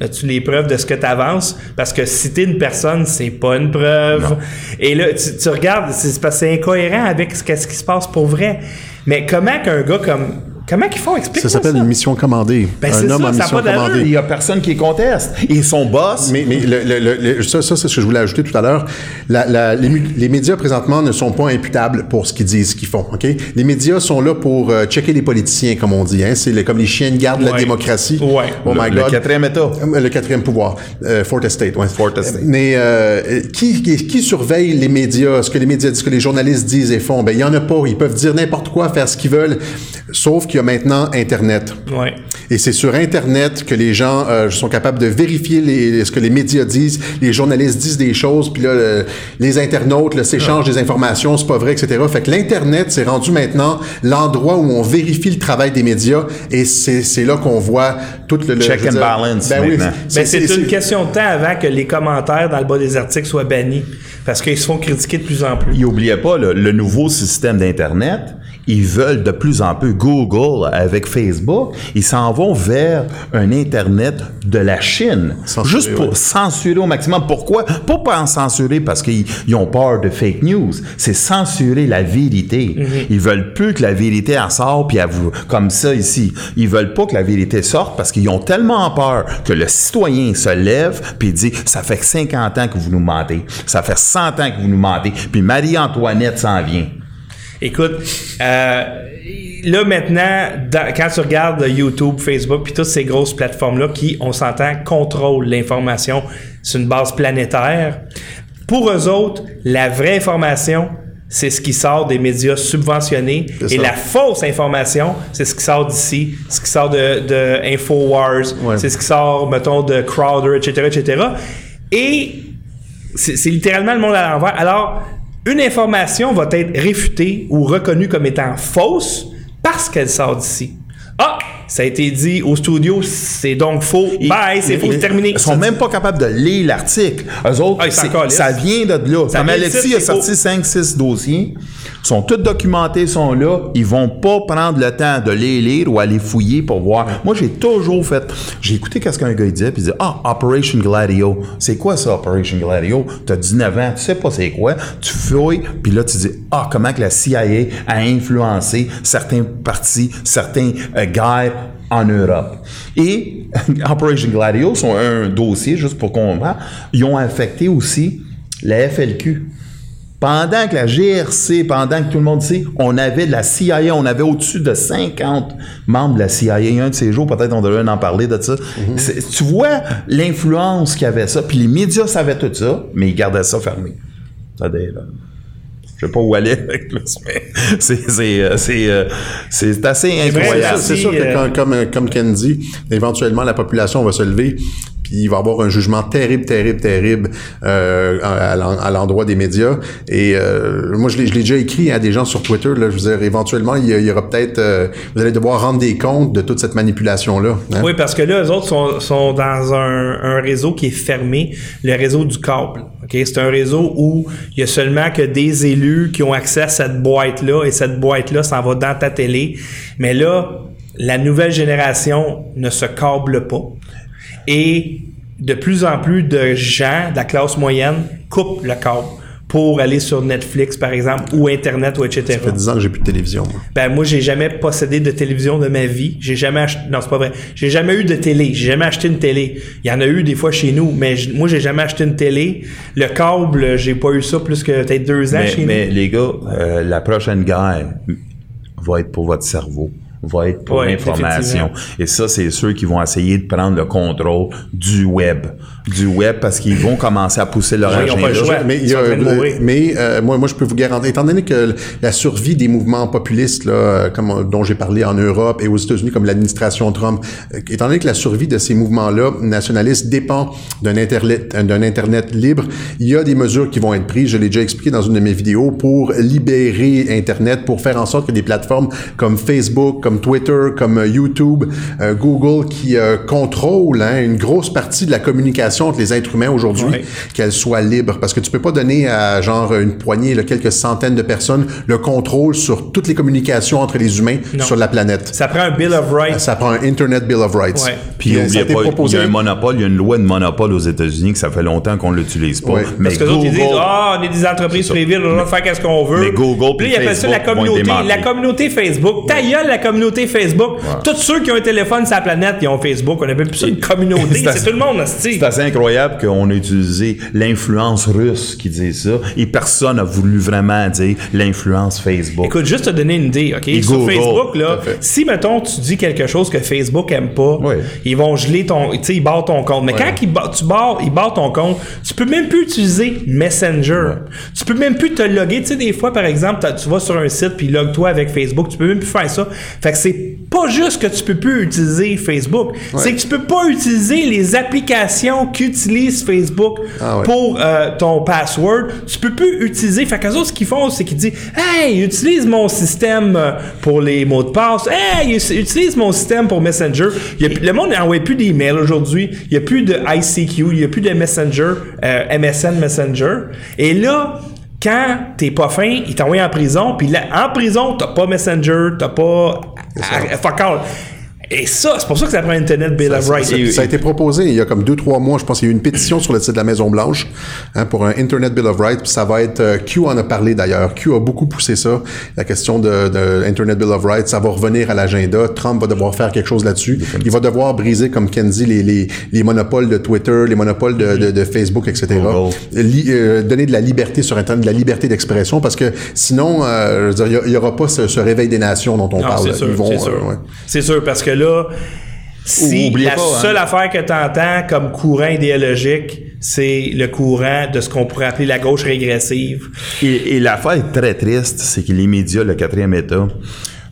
As-tu les preuves de ce que tu avances Parce que citer une personne, c'est pas une preuve. Et là, tu, tu regardes, c'est parce que c'est incohérent avec ce, qu'est-ce qui se passe pour vrai. Mais comment qu'un gars comme. Comment qu'ils font? Expliquer Ça s'appelle une mission commandée. Ben, c'est un homme ça, en ça a mission commandée. Il y a personne qui conteste. Et son boss, Mais, mais le- le- le- le- ça, ça c'est ce que je voulais ajouter tout à l'heure. La- la- les, médias présentement ne sont pas imputables pour ce qu'ils disent, ce qu'ils font. Ok? Les médias sont là pour euh, checker les politiciens, comme on dit. Hein? C'est comme les chiens de garde de la démocratie. Ouais. Oh my le, le God. quatrième État. Euh, Le quatrième pouvoir, euh, Fourth Estate, ouais. Fourth Estate. Mais euh, qui, qui, qui surveille les médias, ce que les médias disent, ce que les journalistes disent et font? Ben, il y en a pas. Ils peuvent dire n'importe quoi, faire ce qu'ils veulent, sauf qu'il y a maintenant Internet. Ouais. Et c'est sur Internet que les gens euh, sont capables de vérifier les- ce que les médias disent, les journalistes disent des choses, puis là, le- les internautes s'échangent des informations, c'est pas vrai, etc. Fait que l'Internet s'est rendu maintenant l'endroit où on vérifie le travail des médias, et c'est là qu'on voit tout le... le- Check and dire- balance Ben oui. Ben, c'est une question de temps avant que les commentaires dans le bas des articles soient bannis. Parce qu'ils se font critiquer de plus en plus. Il oubliait pas le, le nouveau système d'Internet. Ils veulent de plus en plus Google avec Facebook. Ils s'en vont vers un Internet de la Chine. Juste pour ouais. censurer au maximum. Pourquoi? Pas pas en censurer parce qu'ils ils ont peur de fake news. C'est censurer la vérité. Ils veulent plus que la vérité en sorte puis vous, comme ça ici. Ils veulent pas que la vérité sorte parce qu'ils ont tellement peur que le citoyen se lève puis dit ça fait 50 ans que vous nous mentez. Ça fait 100 ans que vous nous mentez. Puis Marie-Antoinette s'en vient. Écoute, euh, là maintenant, dans- quand tu regardes YouTube, Facebook, puis toutes ces grosses plateformes-là qui, on s'entend, contrôlent l'information sur une base planétaire, pour eux autres, la vraie information, c'est ce qui sort des médias subventionnés. Et la fausse information, c'est ce qui sort d'ici, ce qui sort de, de InfoWars, Ouais. c'est ce qui sort, mettons, de Crowder, etc., etc. Et c'est c'est littéralement le monde à l'envers. Alors, une information va être réfutée ou reconnue comme étant fausse parce qu'elle sort d'ici. Ah, ça a été dit au studio, c'est donc faux. Bye, c'est faux, c'est terminé. Ils sont même pas capables de lire l'article. Eux autres, Ah, ils ça vient de là. Ça Comme Alexis a sorti faux. 5-6 dossiers, sont tous documentés, sont là. Ils vont pas prendre le temps de les lire ou aller fouiller pour voir. Moi, j'ai toujours fait... J'ai écouté qu'est-ce qu'un gars disait, puis il disait « Ah, Operation Gladio. C'est quoi ça, Operation Gladio? T'as 19 ans, tu sais pas c'est quoi. Tu fouilles, puis là, tu dis « Ah, comment que la CIA a influencé certains partis, certains euh, guerres en Europe. Et Operation Gladio sont un dossier, juste pour qu'on voit, ils ont affecté aussi la FLQ. Pendant que la GRC, pendant que tout le monde sait, on avait de la CIA, on avait au-dessus de 50 membres de la CIA. Un de ces jours, peut-être on devrait en parler de ça. C'est- Tu vois l'influence qu'il y avait ça, puis les médias savaient tout ça, mais ils gardaient ça fermé. Ça. Je sais pas où aller avec ça, mais c'est, c'est, euh, c'est, euh, c'est assez incroyable. C'est sûr que, euh, quand- comme, comme Ken dit, éventuellement, la population va se lever, il va avoir un jugement terrible, terrible, terrible euh, à, à l'en- à l'endroit des médias. Et euh, moi, je l'ai déjà écrit à des gens sur Twitter. Là, je veux dire, éventuellement, il y, aura peut-être... euh, vous allez devoir rendre des comptes de toute cette manipulation-là. hein. Oui, parce que là, eux autres sont, dans un, réseau qui est fermé, le réseau du câble. Ok, C'est un réseau où il y a seulement que des élus qui ont accès à cette boîte-là et cette boîte-là s'en va dans ta télé. Mais là, la nouvelle génération ne se câble pas. Et de plus en plus de gens de la classe moyenne coupent le câble pour aller sur Netflix, par exemple, ou Internet, ou etc. Ça fait 10 ans que j'ai plus de télévision. moi. Ben moi j'ai jamais possédé de télévision de ma vie. J'ai jamais acheté non, c'est pas vrai. J'ai jamais eu de télé, j'ai jamais acheté une télé. Il y en a eu des fois chez nous, mais j- moi j'ai jamais acheté une télé. Le câble, j'ai pas eu ça plus que peut-être deux ans Mais, chez mais nous. les gars, euh, la prochaine guerre va être pour votre cerveau, va être pour Ouais, l'information. Et ça, c'est ceux qui vont essayer de prendre le contrôle du web. Du web parce qu'ils vont commencer à pousser leur agenda. Mais, il y a- euh, moi, moi, je peux vous garantir, étant donné que la survie des mouvements populistes, là, euh, comme euh, dont j'ai parlé en Europe et aux États-Unis, comme l'administration Trump, étant donné que la survie de ces mouvements-là nationalistes dépend d'un internet, d'un internet libre, il y a des mesures qui vont être prises. Je l'ai déjà expliqué dans une de mes vidéos pour libérer Internet, pour faire en sorte que des plateformes comme Facebook, comme Twitter, comme euh, YouTube, euh, Google, qui euh, contrôlent hein, une grosse partie de la communication entre les êtres humains aujourd'hui, Ouais. qu'elle soit libre. Parce que tu peux pas donner à genre une poignée, là, quelques centaines de personnes, le contrôle sur toutes les communications entre les humains Non. sur la planète. Ça prend un Bill of Rights. Ça prend un Internet Bill of Rights. Ouais. Puis euh, il y a un monopole, il y a une loi de monopole aux États-Unis que ça fait longtemps qu'on l'utilise pas. Ouais. Mais Parce que les autres, ils disent, Google- ah, on est des entreprises privées, on va faire qu'est-ce qu'on veut. Mais Google Puis là, ils puis appellent ça la communauté, la communauté Facebook. Ta gueule, la communauté Facebook. Tous ceux qui ont un téléphone sur la planète, ils ont Facebook. On appelle plus ça une communauté. C'est tout le monde. C'est assez incroyable qu'on a utilisé l'influence russe qui dit ça et personne n'a voulu vraiment dire l'influence Facebook. Écoute, juste te donner une idée, OK? Et Sur Google, Facebook, là, si, mettons, tu dis quelque chose que Facebook aime pas, ils vont geler ton... Tu sais, ils barrent ton compte. Mais quand ils ba- tu barres, ils barrent ton compte, tu peux même plus utiliser Messenger. Tu peux même plus te loguer. Tu sais, des fois, par exemple, tu vas sur un site puis log-toi avec Facebook. Tu peux même plus faire ça. Fait que c'est pas juste que tu peux plus utiliser Facebook. C'est que tu peux pas utiliser les applications qu'utilise Facebook Ah ouais. pour euh, ton password. Tu peux plus utiliser. Fait que ce qu'ils font, c'est qu'ils disent Hey, utilise mon système euh, pour les mots de passe. Hey, utilise mon système pour Messenger. Il y a plus- le monde n'envoie plus d'emails aujourd'hui. Il n'y a plus de ICQ, il n'y a plus de Messenger, euh, MSN Messenger. Et là, quand t'es pas fin, ils t'envoient en prison. Puis là, en prison, t'as pas Messenger, t'as pas. Ah, fuck all. Et ça, c'est pour ça que ça prend Internet Bill of Rights. Ça, ça a été proposé il y a comme deux, trois mois. Je pense qu'il y a eu une pétition sur le site de la Maison-Blanche hein, pour un Internet Bill of Rights. Puis ça va être... euh, Q en a parlé d'ailleurs. Q a beaucoup poussé ça. La question de, de Internet Bill of Rights, ça va revenir à l'agenda. Trump va devoir faire quelque chose là-dessus. Il va devoir briser, comme Ken dit, les, les, les monopoles de Twitter, les monopoles de, de, de Facebook, etc. Li- euh, donner de la liberté sur Internet, de la liberté d'expression, parce que sinon, euh, je veux dire, il y a- il y aura pas ce, ce réveil des nations dont on Non, parle. c'est sûr, vont, c'est euh, sûr. ouais. Sûr, parce que là, si la pas, hein. seule affaire que tu entends comme courant idéologique, c'est le courant de ce qu'on pourrait appeler la gauche régressive. Et, et l'affaire très triste, c'est que les médias, le quatrième État,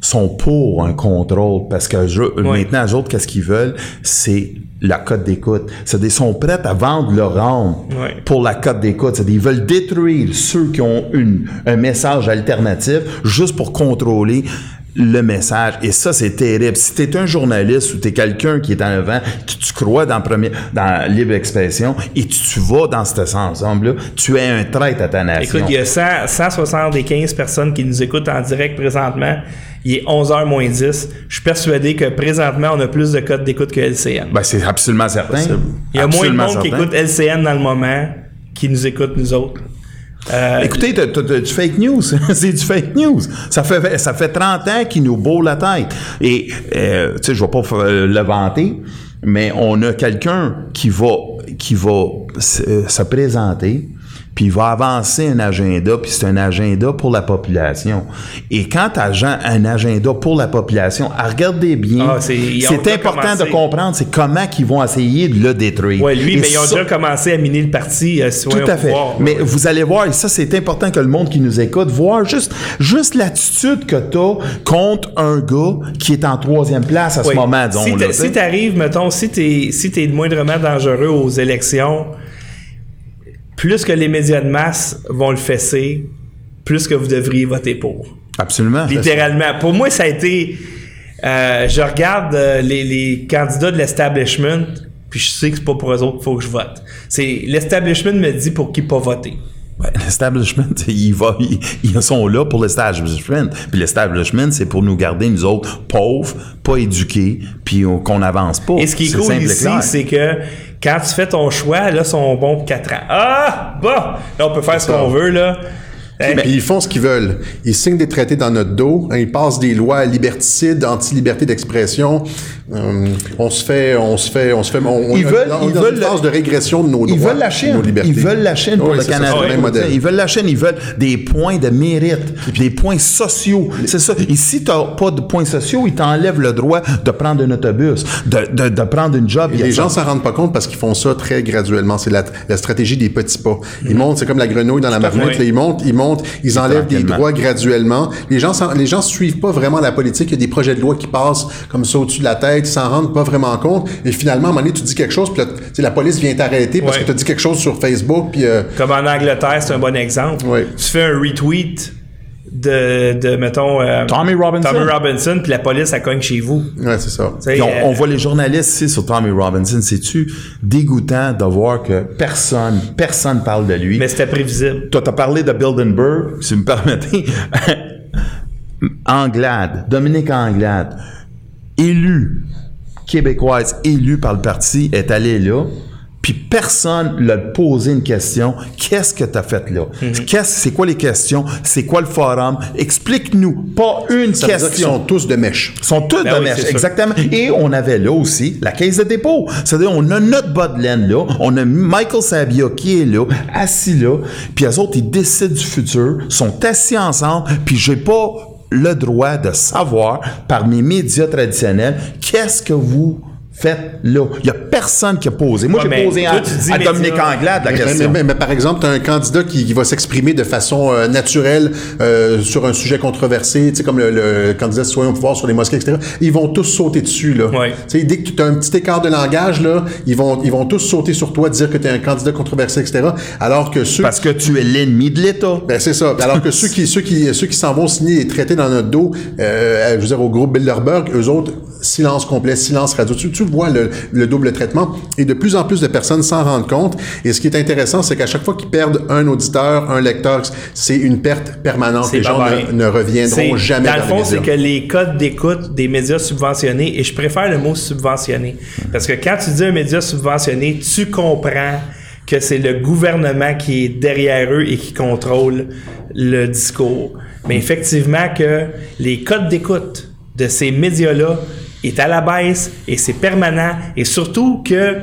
sont pour un contrôle parce que je- maintenant, eux autres, qu'est-ce qu'ils veulent? C'est la cote d'écoute. C'est des sont prêts à vendre leur âme Ouais. pour la cote d'écoute. C'est des- Ils veulent détruire ceux qui ont une, un message alternatif juste pour contrôler le message. Et ça, c'est terrible. Si tu es un journaliste ou tu es quelqu'un qui est en avant, que tu crois dans, premier, dans la libre expression et tu, tu vas dans cet ensemble-là, tu es un traître à ta nation. Écoute, il y a 100 175 personnes qui nous écoutent en direct présentement. Il est 11h moins 10. Je suis persuadé que présentement, on a plus de codes d'écoute que LCN. Ben, c'est absolument certain. Il y a moins de monde qui écoute LCN dans le moment qui nous écoute, nous autres. Euh, Écoutez, t'as, t'as- du fake news. c'est du fake news. Ça fait, ça fait 30 ans qu'il nous bourre la tête. Et, euh, tu sais, je vais pas euh, le vanter, mais on a quelqu'un qui va, qui va se, euh, se présenter, puis il va avancer un agenda, puis c'est un agenda pour la population. Et quand tu as un agenda pour la population, à regarder bien, Ah, c'est- important de comprendre c'est comment qu'ils vont essayer de le détruire. ouais, lui, Et mais ils ont ça- déjà commencé à miner le parti euh, tout à fait. pouvoir. Mais vous allez voir, et ça c'est important que le monde qui nous écoute, voir juste, juste l'attitude que tu as contre un gars qui est en troisième place à ce Oui. moment, disons. Si tu si t'arrives, mettons, si t'es si t'es moindrement dangereux aux élections, plus que les médias de masse vont le fesser, plus que vous devriez voter pour. Absolument. Littéralement. Pour moi, ça a été. euh, je regarde euh, les, les candidats de l'establishment, puis je sais que c'est pas pour eux autres qu'il faut que je vote. C'est l'establishment me dit pour qui pas voter. Ouais, L'establishment, ils, ils sont là pour l'establishment. Puis l'establishment, c'est pour nous garder, nous autres, pauvres, pas éduqués, puis on- qu'on n'avance pas. Et ce qui est C'est cool ici, c'est que quand tu fais ton choix, là, ils sont bons pour 4 ans. Ah! Bon! Là, on peut faire ce qu'on veut, là. Hein? Puis ils font ce qu'ils veulent. Ils signent des traités dans notre dos. hein, ils passent des lois liberticides, anti-liberté d'expression. Euh, on se fait, on se fait, on se fait. On, Ils veulent- on ils dans veulent une le- phase de régression de nos Ils droits, veulent la de Chine. nos libertés. Ils veulent la Chine pour Oui, le ça, Canada. Ils veulent la Chine. Ils veulent des points de mérite, des points sociaux. C'est ça. Et si tu n'as pas de points sociaux, ils t'enlèvent le droit de prendre un autobus, de, de, de prendre une job. Et les gens s'en rendent pas compte parce qu'ils font ça très graduellement. C'est la, la stratégie des petits pas. Ils Mhm. montent, c'est comme la grenouille dans la marmite. ils montent, ils montent, ils enlèvent des droits graduellement. Les gens, les gens suivent pas vraiment la politique. Il y a des projets de loi qui passent comme ça au-dessus de la tête. Ils s'en rendent pas vraiment compte. Et finalement, à un moment donné, tu dis quelque chose, puis tu la police vient t'arrêter parce Ouais. que tu as dit quelque chose sur Facebook, puis euh, Comme en Angleterre, c'est un bon exemple. Oui. Tu fais un retweet de, de mettons, euh, Tommy Robinson. Tommy Robinson, puis la police, elle cogne chez vous. ouais, c'est ça. Tu on, euh, on voit les journalistes ici sur Tommy Robinson. C'est-tu dégoûtant de voir que personne, personne parle de lui? mais c'était prévisible. Toi, t'as parlé de Bildenberg, si vous me permettez. Anglade, Dominique Anglade, élu, québécoise, élue par le parti, est allée là, puis personne l'a posé une question. Qu'est-ce que tu as fait là? Qu'est-ce, c'est quoi les questions? C'est quoi le forum? Explique-nous. Pas une Ça veut dire qu'ils question. sont tous de mèche. Ils sont tous Ben de oui, mèche, exactement. Et on avait là aussi la caisse de dépôt. C'est-à-dire, on a notre bas de laine là, on a Michael Sabia qui est là, assis là, puis eux autres, ils décident du futur, sont assis ensemble, puis j'ai pas le droit de savoir par mes médias traditionnels qu'est-ce que vous faites là. Il y a personne qui a posé. Moi, Ouais, j'ai posé toi, à, à. Dominique Anglade la Mais, question. mais- mais- mais par exemple, tu as un candidat qui, qui va s'exprimer de façon euh, naturelle euh, sur un sujet controversé, tu sais, comme le, le candidat au pouvoir sur les mosquées, etc. Ils vont tous sauter dessus, là. Ouais. Tu sais, dès que tu as un petit écart de langage, là, ils vont, ils vont tous sauter sur toi, dire que tu es un candidat controversé, etc. Alors que ceux... Parce que tu es l'ennemi de l'État. Ben, c'est ça. Alors que ceux qui, ceux qui, ceux qui s'en vont signer et traiter dans notre dos, euh, je veux dire, au groupe Bilderberg, eux autres, silence complet, silence radio. Tu, tu vois le, le double traitement. Et de plus en plus de personnes s'en rendent compte. Et ce qui est intéressant, c'est qu'à chaque fois qu'ils perdent un auditeur, un lecteur, c'est une perte permanente. Les gens ne, ne reviendront jamais Dans le fond, c'est que les codes d'écoute des médias subventionnés, et je préfère le mot subventionné, parce que quand tu dis un média subventionné, tu comprends que c'est le gouvernement qui est derrière eux et qui contrôle le discours. Mais effectivement que les codes d'écoute de ces médias-là est à la baisse et c'est permanent et surtout que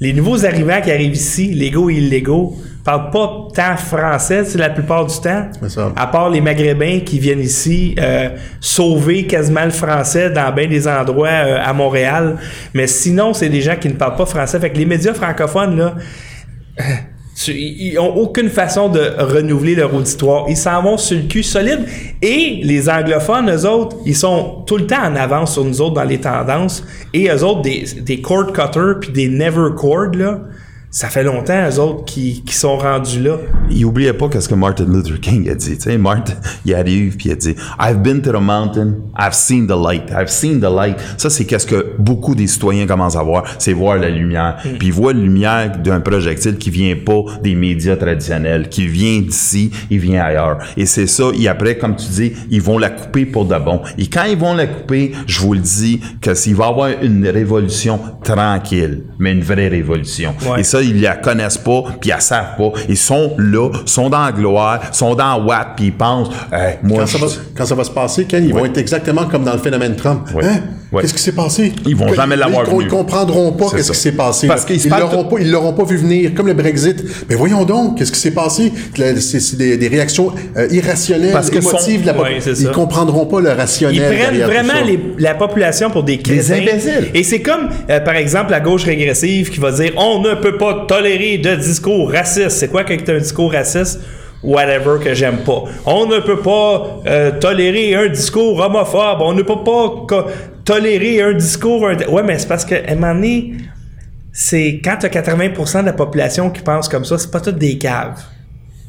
les nouveaux arrivants qui arrivent ici, légaux et illégaux, parlent pas tant français, c'est la plupart du temps. C'est ça. À part les Maghrébins qui viennent ici euh, sauver quasiment le français dans bien des endroits euh, à Montréal. Mais sinon, c'est des gens qui ne parlent pas français. Fait que les médias francophones, là, ils ont aucune façon de renouveler leur auditoire. Ils s'en vont sur le cul solide. Et les anglophones, eux autres, ils sont tout le temps en avance sur nous autres dans les tendances. Et eux autres, des, des cord cutters puis des never cord, là, ça fait longtemps, eux autres, qui, qui sont rendus là. il oubliait pas qu'est-ce que Martin Luther King a dit. Tu sais, Martin, il arrive puis il a dit I've been to the mountain, I've seen the light, I've seen the light. Ça, c'est qu'est-ce que beaucoup des citoyens commencent à voir, c'est voir la lumière. Puis ils voient la lumière d'un projectile qui vient pas des médias traditionnels, qui vient d'ici, il vient ailleurs. Et c'est ça. Et après, comme tu dis, ils vont la couper pour de bon. Et quand ils vont la couper, je vous le dis que s'il va y avoir une révolution tranquille, mais une vraie révolution. Ouais. Et ça, ils la connaissent pas, puis ils la savent pas. Ils sont là, sont dans la gloire, sont dans Watt, puis ils pensent, Hey, moi, Quand ça, va, je- quand ça va se passer, Ken, ils vont être exactement comme dans le phénomène Trump. Oui. Hein? Qu'est-ce qui s'est passé? Ils vont jamais l'avoir Ils, vu. ils comprendront pas qu'est-ce qui s'est passé. Parce qu'ils parlent l'auront pas, ils l'auront pas vu venir, comme le Brexit. Mais voyons donc, qu'est-ce qui s'est passé? C'est des, des réactions euh, irrationnelles, Parce que émotives. sont- de la Ouais, ils comprendront pas le rationnel. Ils prennent vraiment les- la population pour des crétins. imbéciles. Et c'est comme, euh, par exemple, la gauche régressive qui va dire on ne peut pas tolérer de discours racistes. C'est quoi quand tu un discours raciste? Whatever que j'aime pas. On ne peut pas euh, tolérer un discours homophobe. On ne peut pas tolérer un discours. un- Ouais, mais c'est parce que, à un moment donné, c'est quand tu as 80% de la population qui pense comme ça, c'est pas toutes des caves.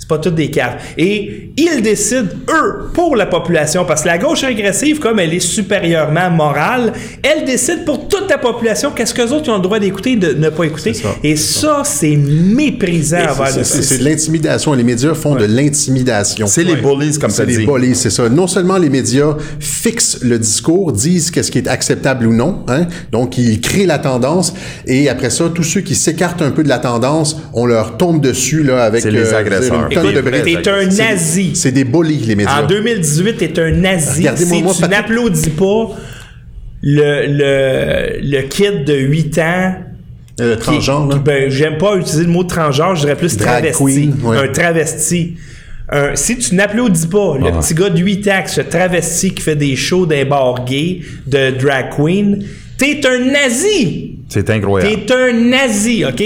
C'est pas toutes des caves. Et ils décident, eux, pour la population, parce que la gauche régressive, comme elle est supérieurement morale, elle décide pour toute la population qu'est-ce qu'eux autres ils ont le droit d'écouter, de ne pas écouter. ça, Et ça, c'est méprisant envers C'est- le C'est c'est de l'intimidation. Les médias font de l'intimidation. c'est les bullies, comme ça C'est dit. les bullies, c'est ça. Non seulement les médias fixent le discours, disent qu'est-ce qui est acceptable ou non, hein, donc ils créent la tendance, et après ça, tous ceux qui s'écartent un peu de la tendance, on leur tombe dessus là avec C'est les euh, agresseurs. De t'es un nazi. C'est des bullies, les médias. En 2018, t'es un nazi. Si moi, tu n'applaudis pas le, le, le kid de 8 ans Euh, transgenre, qui- ben, j'aime pas utiliser le mot transgenre, je dirais plus Drag travesti. queen, ouais. Un travesti. Un- si tu n'applaudis pas le petit gars de 8 ans se travesti, qui fait des shows d'un bar gay, de drag queen, t'es un nazi! C'est incroyable. T'es un nazi, OK?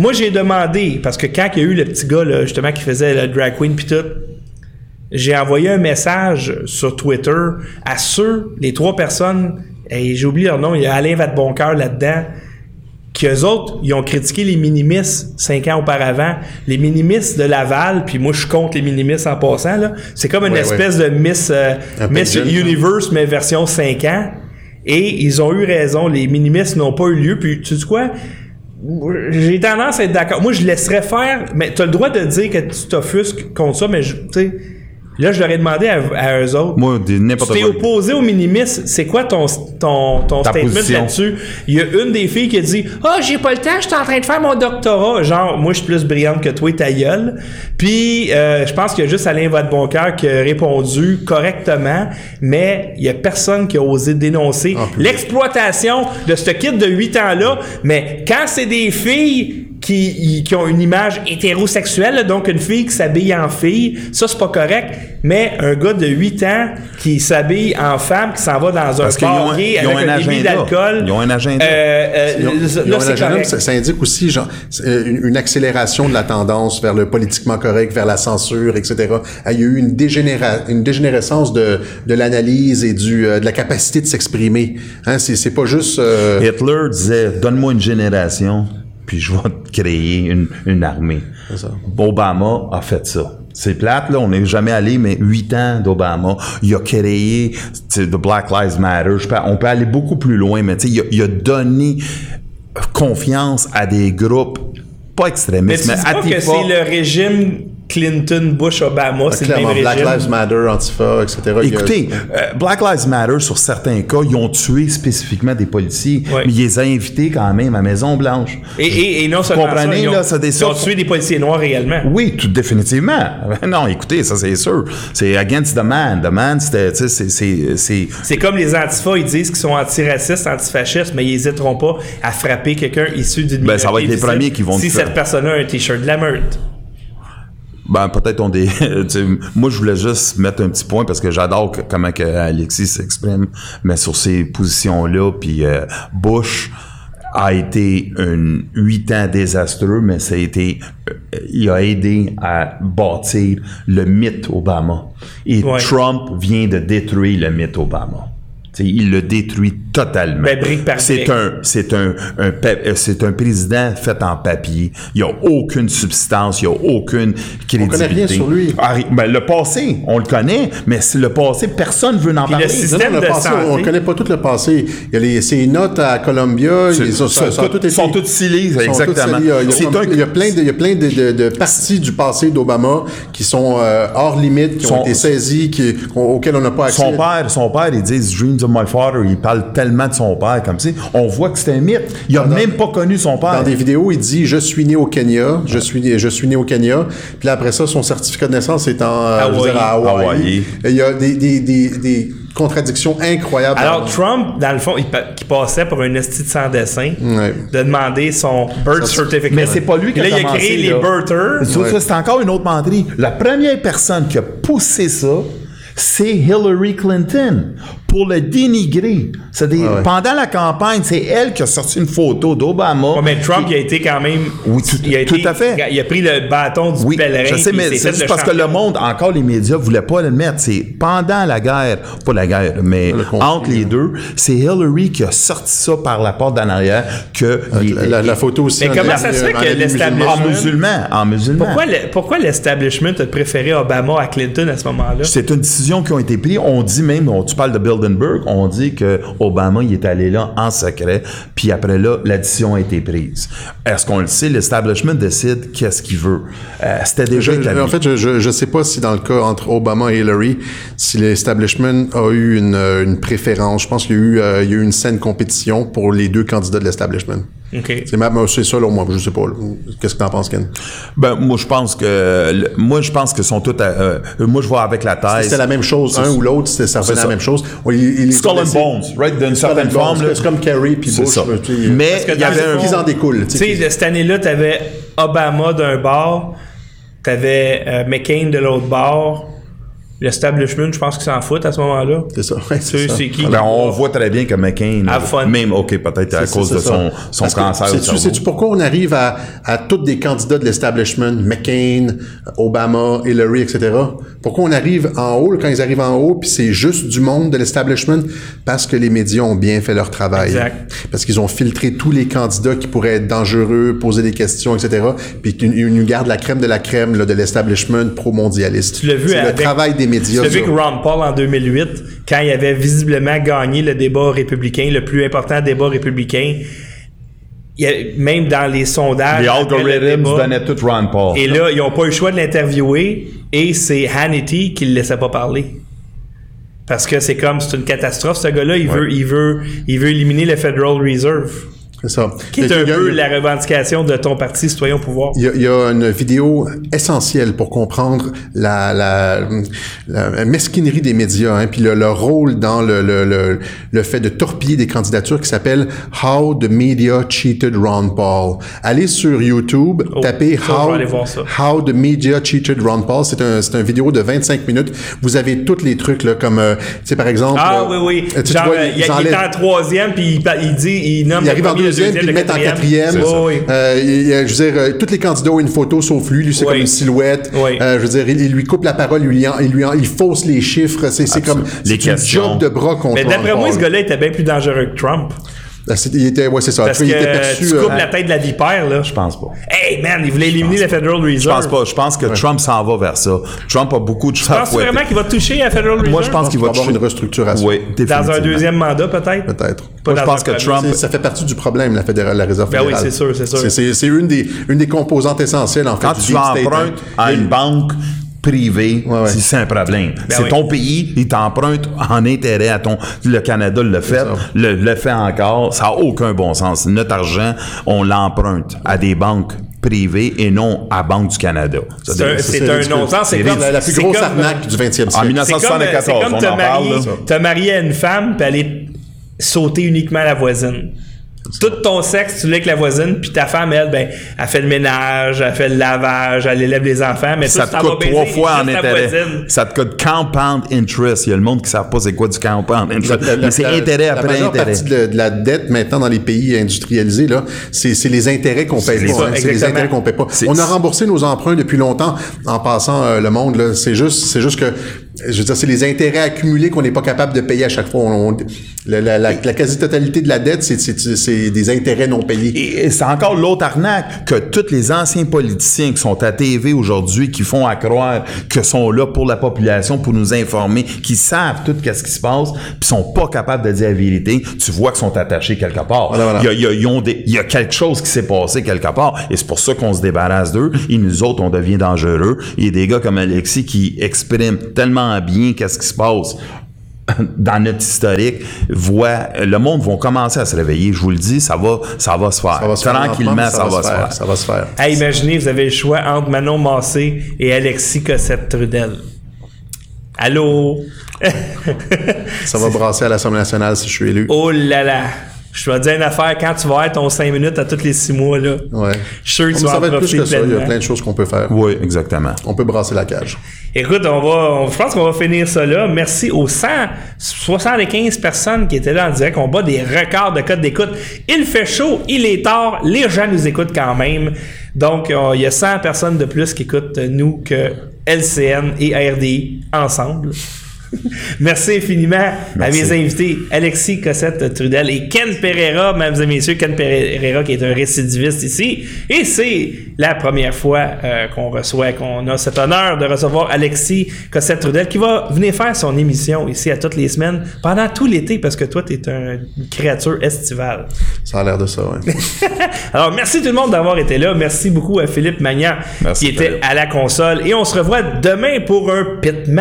Moi, j'ai demandé, parce que quand il y a eu le petit gars, là, justement, qui faisait le drag queen pis tout, j'ai envoyé un message sur Twitter à ceux, les trois personnes, et j'ai oublié leur nom, il y a Alain Vadeboncoeur là-dedans, qui eux autres, ils ont critiqué les minimis cinq ans auparavant. Les minimis de Laval, puis moi je suis contre les minimis en passant, là. C'est comme une Ouais, espèce de Miss, euh, Miss Universe, mais version 5 ans. Et ils ont eu raison, les minimis n'ont pas eu lieu. Puis tu sais quoi? J'ai tendance à être d'accord. Moi, je laisserais faire, mais tu as le droit de dire que tu t'offusques contre ça, mais tu sais, là, je leur ai demandé à, à eux autres. Moi, n'importe Tu t'es quoi. opposé au minimis, c'est quoi ton, ton, ton Ta statement là-dessus? Il y a une des filles qui a dit Ah, j'ai pas le temps, je suis en train de faire mon doctorat. Genre, moi, je suis plus brillante que toi, ta gueule. Puis, euh, je pense qu'il y a juste Alain Vadeboncoeur qui a répondu correctement, mais il y a personne qui a osé dénoncer public. l'exploitation de ce kid de 8 ans-là. Mais quand c'est des filles qui, qui ont une image hétérosexuelle, là, donc une fille qui s'habille en fille, ça c'est pas correct. Mais un gars de 8 ans qui s'habille en femme, qui s'en va dans un Parce bar gay avec un débit d'alcool. Ils ont un agenda. euh, euh, Ils ont- ils là, ont un c'est agenda, correct. ça, ça indique aussi genre, euh, une, une accélération de la tendance vers le politiquement correct, vers la censure, etc. Ah, Il y a eu une, dégénéra- une dégénérescence de, de l'analyse et du, euh, de la capacité de s'exprimer. Hein, c'est, c'est pas juste... euh, Hitler disait Donne-moi une génération, puis je vais créer une, une armée. ça. Obama a fait ça. C'est plate, là, on n'est jamais allé, mais huit ans d'Obama. Il a créé The Black Lives Matter. Je peux- on peut aller beaucoup plus loin, mais il a, il a donné confiance à des groupes, pas Mais extrémistes, tu mais, dis pas que c'est le régime Clinton, Bush, Obama, c'est le même clairement, Black régime. Lives Matter, Antifa, etc. A- Écoutez, euh, Black Lives Matter, sur certains cas, ils ont tué spécifiquement des policiers, Ouais. mais ils les ont invités quand même à Maison-Blanche. Et, et, et non seulement comprenez, ils ont, là, ça des ils ont tué des policiers noirs également. Oui, tout définitivement. Non, écoutez, ça c'est sûr. C'est against the man. The man, c'était, c'est, c'est, c'est- C'est comme les antifas, ils disent qu'ils sont antiracistes, antifascistes, mais ils n'hésiteront pas à frapper quelqu'un issu d'une Ben, ça va être les visible premiers qui vont Si cette personne-là a un t-shirt de la meute. Ben peut-être on des. moi, je voulais juste mettre un petit point parce que j'adore comment que Alexis s'exprime, mais sur ces positions-là, puis euh, Bush a été un huit ans désastreux, mais ça a été, euh, il a aidé à bâtir le mythe Obama. Et Ouais. Trump vient de détruire le mythe Obama. Il le détruit totalement. Ben, brique par c'est brique. un, c'est un, c'est un président fait en papier. Il n'y a aucune substance, il n'y a aucune crédibilité. connaît rien sur lui. Ah, ben, le passé, on le connaît, mais c'est le passé, personne ne veut en Puis le parler. système- Non, non, le de passé, santé. on ne connaît pas tout le passé. Il y a les, ces notes à Columbia, ils sont, sont- sont, toutes sont toutes scellées, sont exactement. Il y a- il y a, C'est comme- un- il y a plein, de, il y a plein de, de- de parties du passé d'Obama qui sont euh, hors limite, qui Son- ont été saisies, qui, auxquelles on n'a pas accès. Son père, son père, ils disent Dreams Dreams of My Father, il parle tellement de son père comme ça. On voit que c'est un mythe. Il a Dans- même pas connu son père. Dans des vidéos, il dit je suis né au Kenya, je suis né, je suis né au Kenya. Puis là, après ça, son certificat de naissance est en euh, je veux dire, à Hawaï. Hawaï. Et il y a des, des, des, des contradictions incroyables. Alors, Trump, dans le fond, il, pa- qui passait pour un esti de sans dessin, Ouais. de demander son birth Ça, certificate. Mais c'est pas lui qui Là, a il a commencé, créé les là. birthers. Ça, ça, c'est encore une autre menterie. La première personne qui a poussé ça, c'est Hillary Clinton pour le dénigrer. Ouais. pendant la campagne, c'est elle qui a sorti une photo d'Obama. Ouais, mais Trump, il a été quand même. Oui, tout- il a tout été- à fait. Il a pris le bâton du Oui, pèlerin. je sais, mais c'est parce que le monde, encore les médias, voulaient pas le mettre. C'est pendant la guerre, pas la guerre, mais conflit, entre les deux, c'est Hillary qui a sorti ça par la porte d'en arrière que les- la, la- la photo aussi. Mais en comment ça se fait que l'establishment- musulman. en musulman, en musulman. Pourquoi, le- pourquoi l'establishment a préféré Obama à Clinton à ce moment-là? C'est une décision qui a été prise. On dit même, on- tu parles de Bilderberg, on dit que Obama il est allé là en secret, puis après là, la décision a été prise. Est-ce qu'on le sait? L'establishment décide qu'est-ce qu'il veut. Euh, C'était déjà Je- établi. en fait, je, je sais pas si dans le cas entre Obama et Hillary, si l'establishment a eu une, une préférence. Je pense qu'il y a eu, euh, il y a eu une saine compétition pour les deux candidats de l'establishment. OK. C'est ma- c'est ça, là, moi. Je sais pas. Qu'est-ce que t'en penses, Ken? Ben, moi, je pense que, le- moi, je pense que sont tous, à- euh, moi, je vois avec la thèse. C'était la même chose, un ou l'autre, ça revenait la même chose. Ils- ils les Skull and Bones, right? D'une certaine forme. C'est comme Kerry puis C'est Bush. ça. Mais il y avait un. qu'ils en découlent. Tu sais, cette année-là, t'avais Obama d'un bord, t'avais euh, McCain de l'autre bord. L'establishment, je pense qu'ils s'en foutent à ce moment-là. C'est ça. ouais, Tu sais, c'est ça. c'est qui? Ben, on voit très bien que McCain, même, ok, peut-être à cause c'est de ça. son, son Parce que cancer sais-tu- cerveau. Sais-tu pourquoi on arrive à, à tous des candidats de l'establishment, McCain, Obama, Hillary, etc. Pourquoi on arrive en haut, quand ils arrivent en haut, puis c'est juste du monde de l'establishment? Parce que les médias ont bien fait leur travail. Exact. Parce qu'ils ont filtré tous les candidats qui pourraient être dangereux, poser des questions, etc. Puis qu'ils ils nous gardent la crème de la crème là, de l'establishment pro-mondialiste. Tu l'as vu C'est le avec- travail des médias. L'as vu que Ron Paul en 2008, quand il avait visiblement gagné le débat républicain, le plus important débat républicain, il y a- même dans les sondages. Les le algorithms débat, donnaient tout Ron Paul. Et là, ils n'ont pas eu le choix de l'interviewer et c'est Hannity qui le laissait pas parler. Parce que c'est comme, c'est une catastrophe, ce gars-là, il, veut, il, veut, il veut éliminer le Federal Reserve. C'est ça. Qui est un peu la revendication de ton parti citoyen au pouvoir. Il y, a, il y a une vidéo essentielle pour comprendre la, la, la mesquinerie des médias, hein, puis le, leur rôle dans le, le, le, le fait de torpiller des candidatures qui s'appelle How the Media Cheated Ron Paul. Allez sur YouTube, Oh, tapez ça, How. How the Media Cheated Ron Paul. C'est un, c'est une vidéo de 25 minutes. Vous avez tous les trucs là, comme, euh, tu sais par exemple. Ah euh, oui, oui. Genre, vois, euh, il, il est en troisième, puis il, il dit, il nomme il arrive en deuxième, puis le mettent en quatrième. Euh, je veux dire, euh, tous les candidats ont une photo sauf lui. Lui, c'est Oui. comme une silhouette. Oui. Euh, je veux dire, il, il lui coupe la parole, il lui, il lui il fausse les chiffres. C'est, c'est comme Les job de bras contre Mais d'après moi, ce gars-là était bien plus dangereux que Trump. Ah, Il était, ouais, c'est ça. Parce Tu il était perçu. tu coupes euh, la tête de la vipère, là. Je pense pas. Hey, man, il voulait éliminer le Federal Reserve. Je pense pas. Je pense que Trump s'en va vers ça. Trump a beaucoup de choses à Penses-tu fouetter. vraiment qu'il va toucher à Federal Reserve? Moi, je pense qu'il il va va avoir une restructuration. Oui, Dans un deuxième mandat, peut-être? Peut-être. Moi, je pense que. Trump- Ça fait partie du problème, la, fédérale, la réserve Ben oui, fédérale. c'est sûr, c'est sûr. C'est, une, des, une des composantes essentielles, en fait, Quand du tu empruntes à une banque Ouais, ouais. c'est- c'est un problème. c'est oui. ton pays, il t'emprunte en intérêt à ton... Le Canada le fait, le, le fait encore. Ça n'a aucun bon sens. Notre argent, on l'emprunte à des banques privées et non à Banque du Canada. C'est un- C'est c'est non-sens. C'est C'est comme la, la plus c'est grosse comme- arnaque du 20e siècle. En C'est comme, 1974, c'est comme on te en parle, marier, là. te marier à une femme puis aller sauter uniquement la voisine. Tout ton sexe, tu l'as avec la voisine, puis ta femme, elle, ben, elle fait le ménage, elle fait le lavage, elle élève les enfants, mais ça toi, te coûte trois baiser fois en la intérêt. voisine. Ça te coûte compound interest. Il y a le monde qui ne savent pas c'est quoi du compound interest. La- la- Mais c'est la- intérêt la après intérêt. partie de, de la dette maintenant dans les pays industrialisés, là, c'est, c'est les intérêts qu'on paye C'est pas. ça, hein. c'est les intérêts qu'on paye pas. C'est- On a remboursé nos emprunts depuis longtemps en passant euh, le monde. Là. C'est juste, c'est juste que, je veux dire, c'est les intérêts accumulés qu'on n'est pas capable de payer à chaque fois. On- on- la, la- la- la quasi-totalité de la dette, c'est, des intérêts non payés. Et, c'est encore l'autre arnaque que tous les anciens politiciens qui sont à TV aujourd'hui, qui font à croire que sont là pour la population, pour nous informer, qui savent tout ce qui se passe, puis sont pas capables de dire la vérité. Tu vois qu'ils sont attachés quelque part. Voilà, voilà. Il, y a, il y a- ils ont des- il y a quelque chose qui s'est passé quelque part, et c'est pour ça qu'on se débarrasse d'eux. Et nous autres, on devient dangereux. Il y a des gars comme Alexis qui expriment tellement bien qu'est-ce qui se passe dans notre historique, voit, le monde va commencer à se réveiller. Je vous le dis, ça va, ça va se faire. Ça va se faire Tranquillement, mais ça, va se faire. Ça va se faire. Hey, imaginez, vous avez le choix entre Manon Massé et Alexis Cossette-Trudel. Allô? Ça va brasser à l'Assemblée nationale si je suis élu. oh là là! Je te dire une affaire, quand tu vas être ton 5 minutes à tous les 6 mois, là, Ouais. je suis sûr que tu vas ça en va être plus que ça. Il y a plein de choses qu'on peut faire. Oui, exactement. On peut brasser la cage. Écoute, on va, on- je pense qu'on va finir ça là. Merci aux 175 personnes qui étaient là en direct. On bat des records de code d'écoute. Il fait chaud, il est tard, les gens nous écoutent quand même. Donc, euh, il y a 100 personnes de plus qui écoutent nous que LCN et RDI ensemble. Merci infiniment Merci. à mes invités, Alexis Cossette Trudel et Ken Pereira, mesdames et messieurs, Ken Pereira qui est un récidiviste ici. Et c'est la première fois euh, qu'on reçoit, qu'on a cet honneur de recevoir Alexis Cossette Trudel qui va venir faire son émission ici à toutes les semaines pendant tout l'été parce que toi, tu es une créature estivale. Ça a l'air de ça, ouais. Alors, merci tout le monde d'avoir été là. Merci beaucoup à Philippe Magnan Merci, qui était Philippe. à la console. Et on se revoit demain pour un Pitman.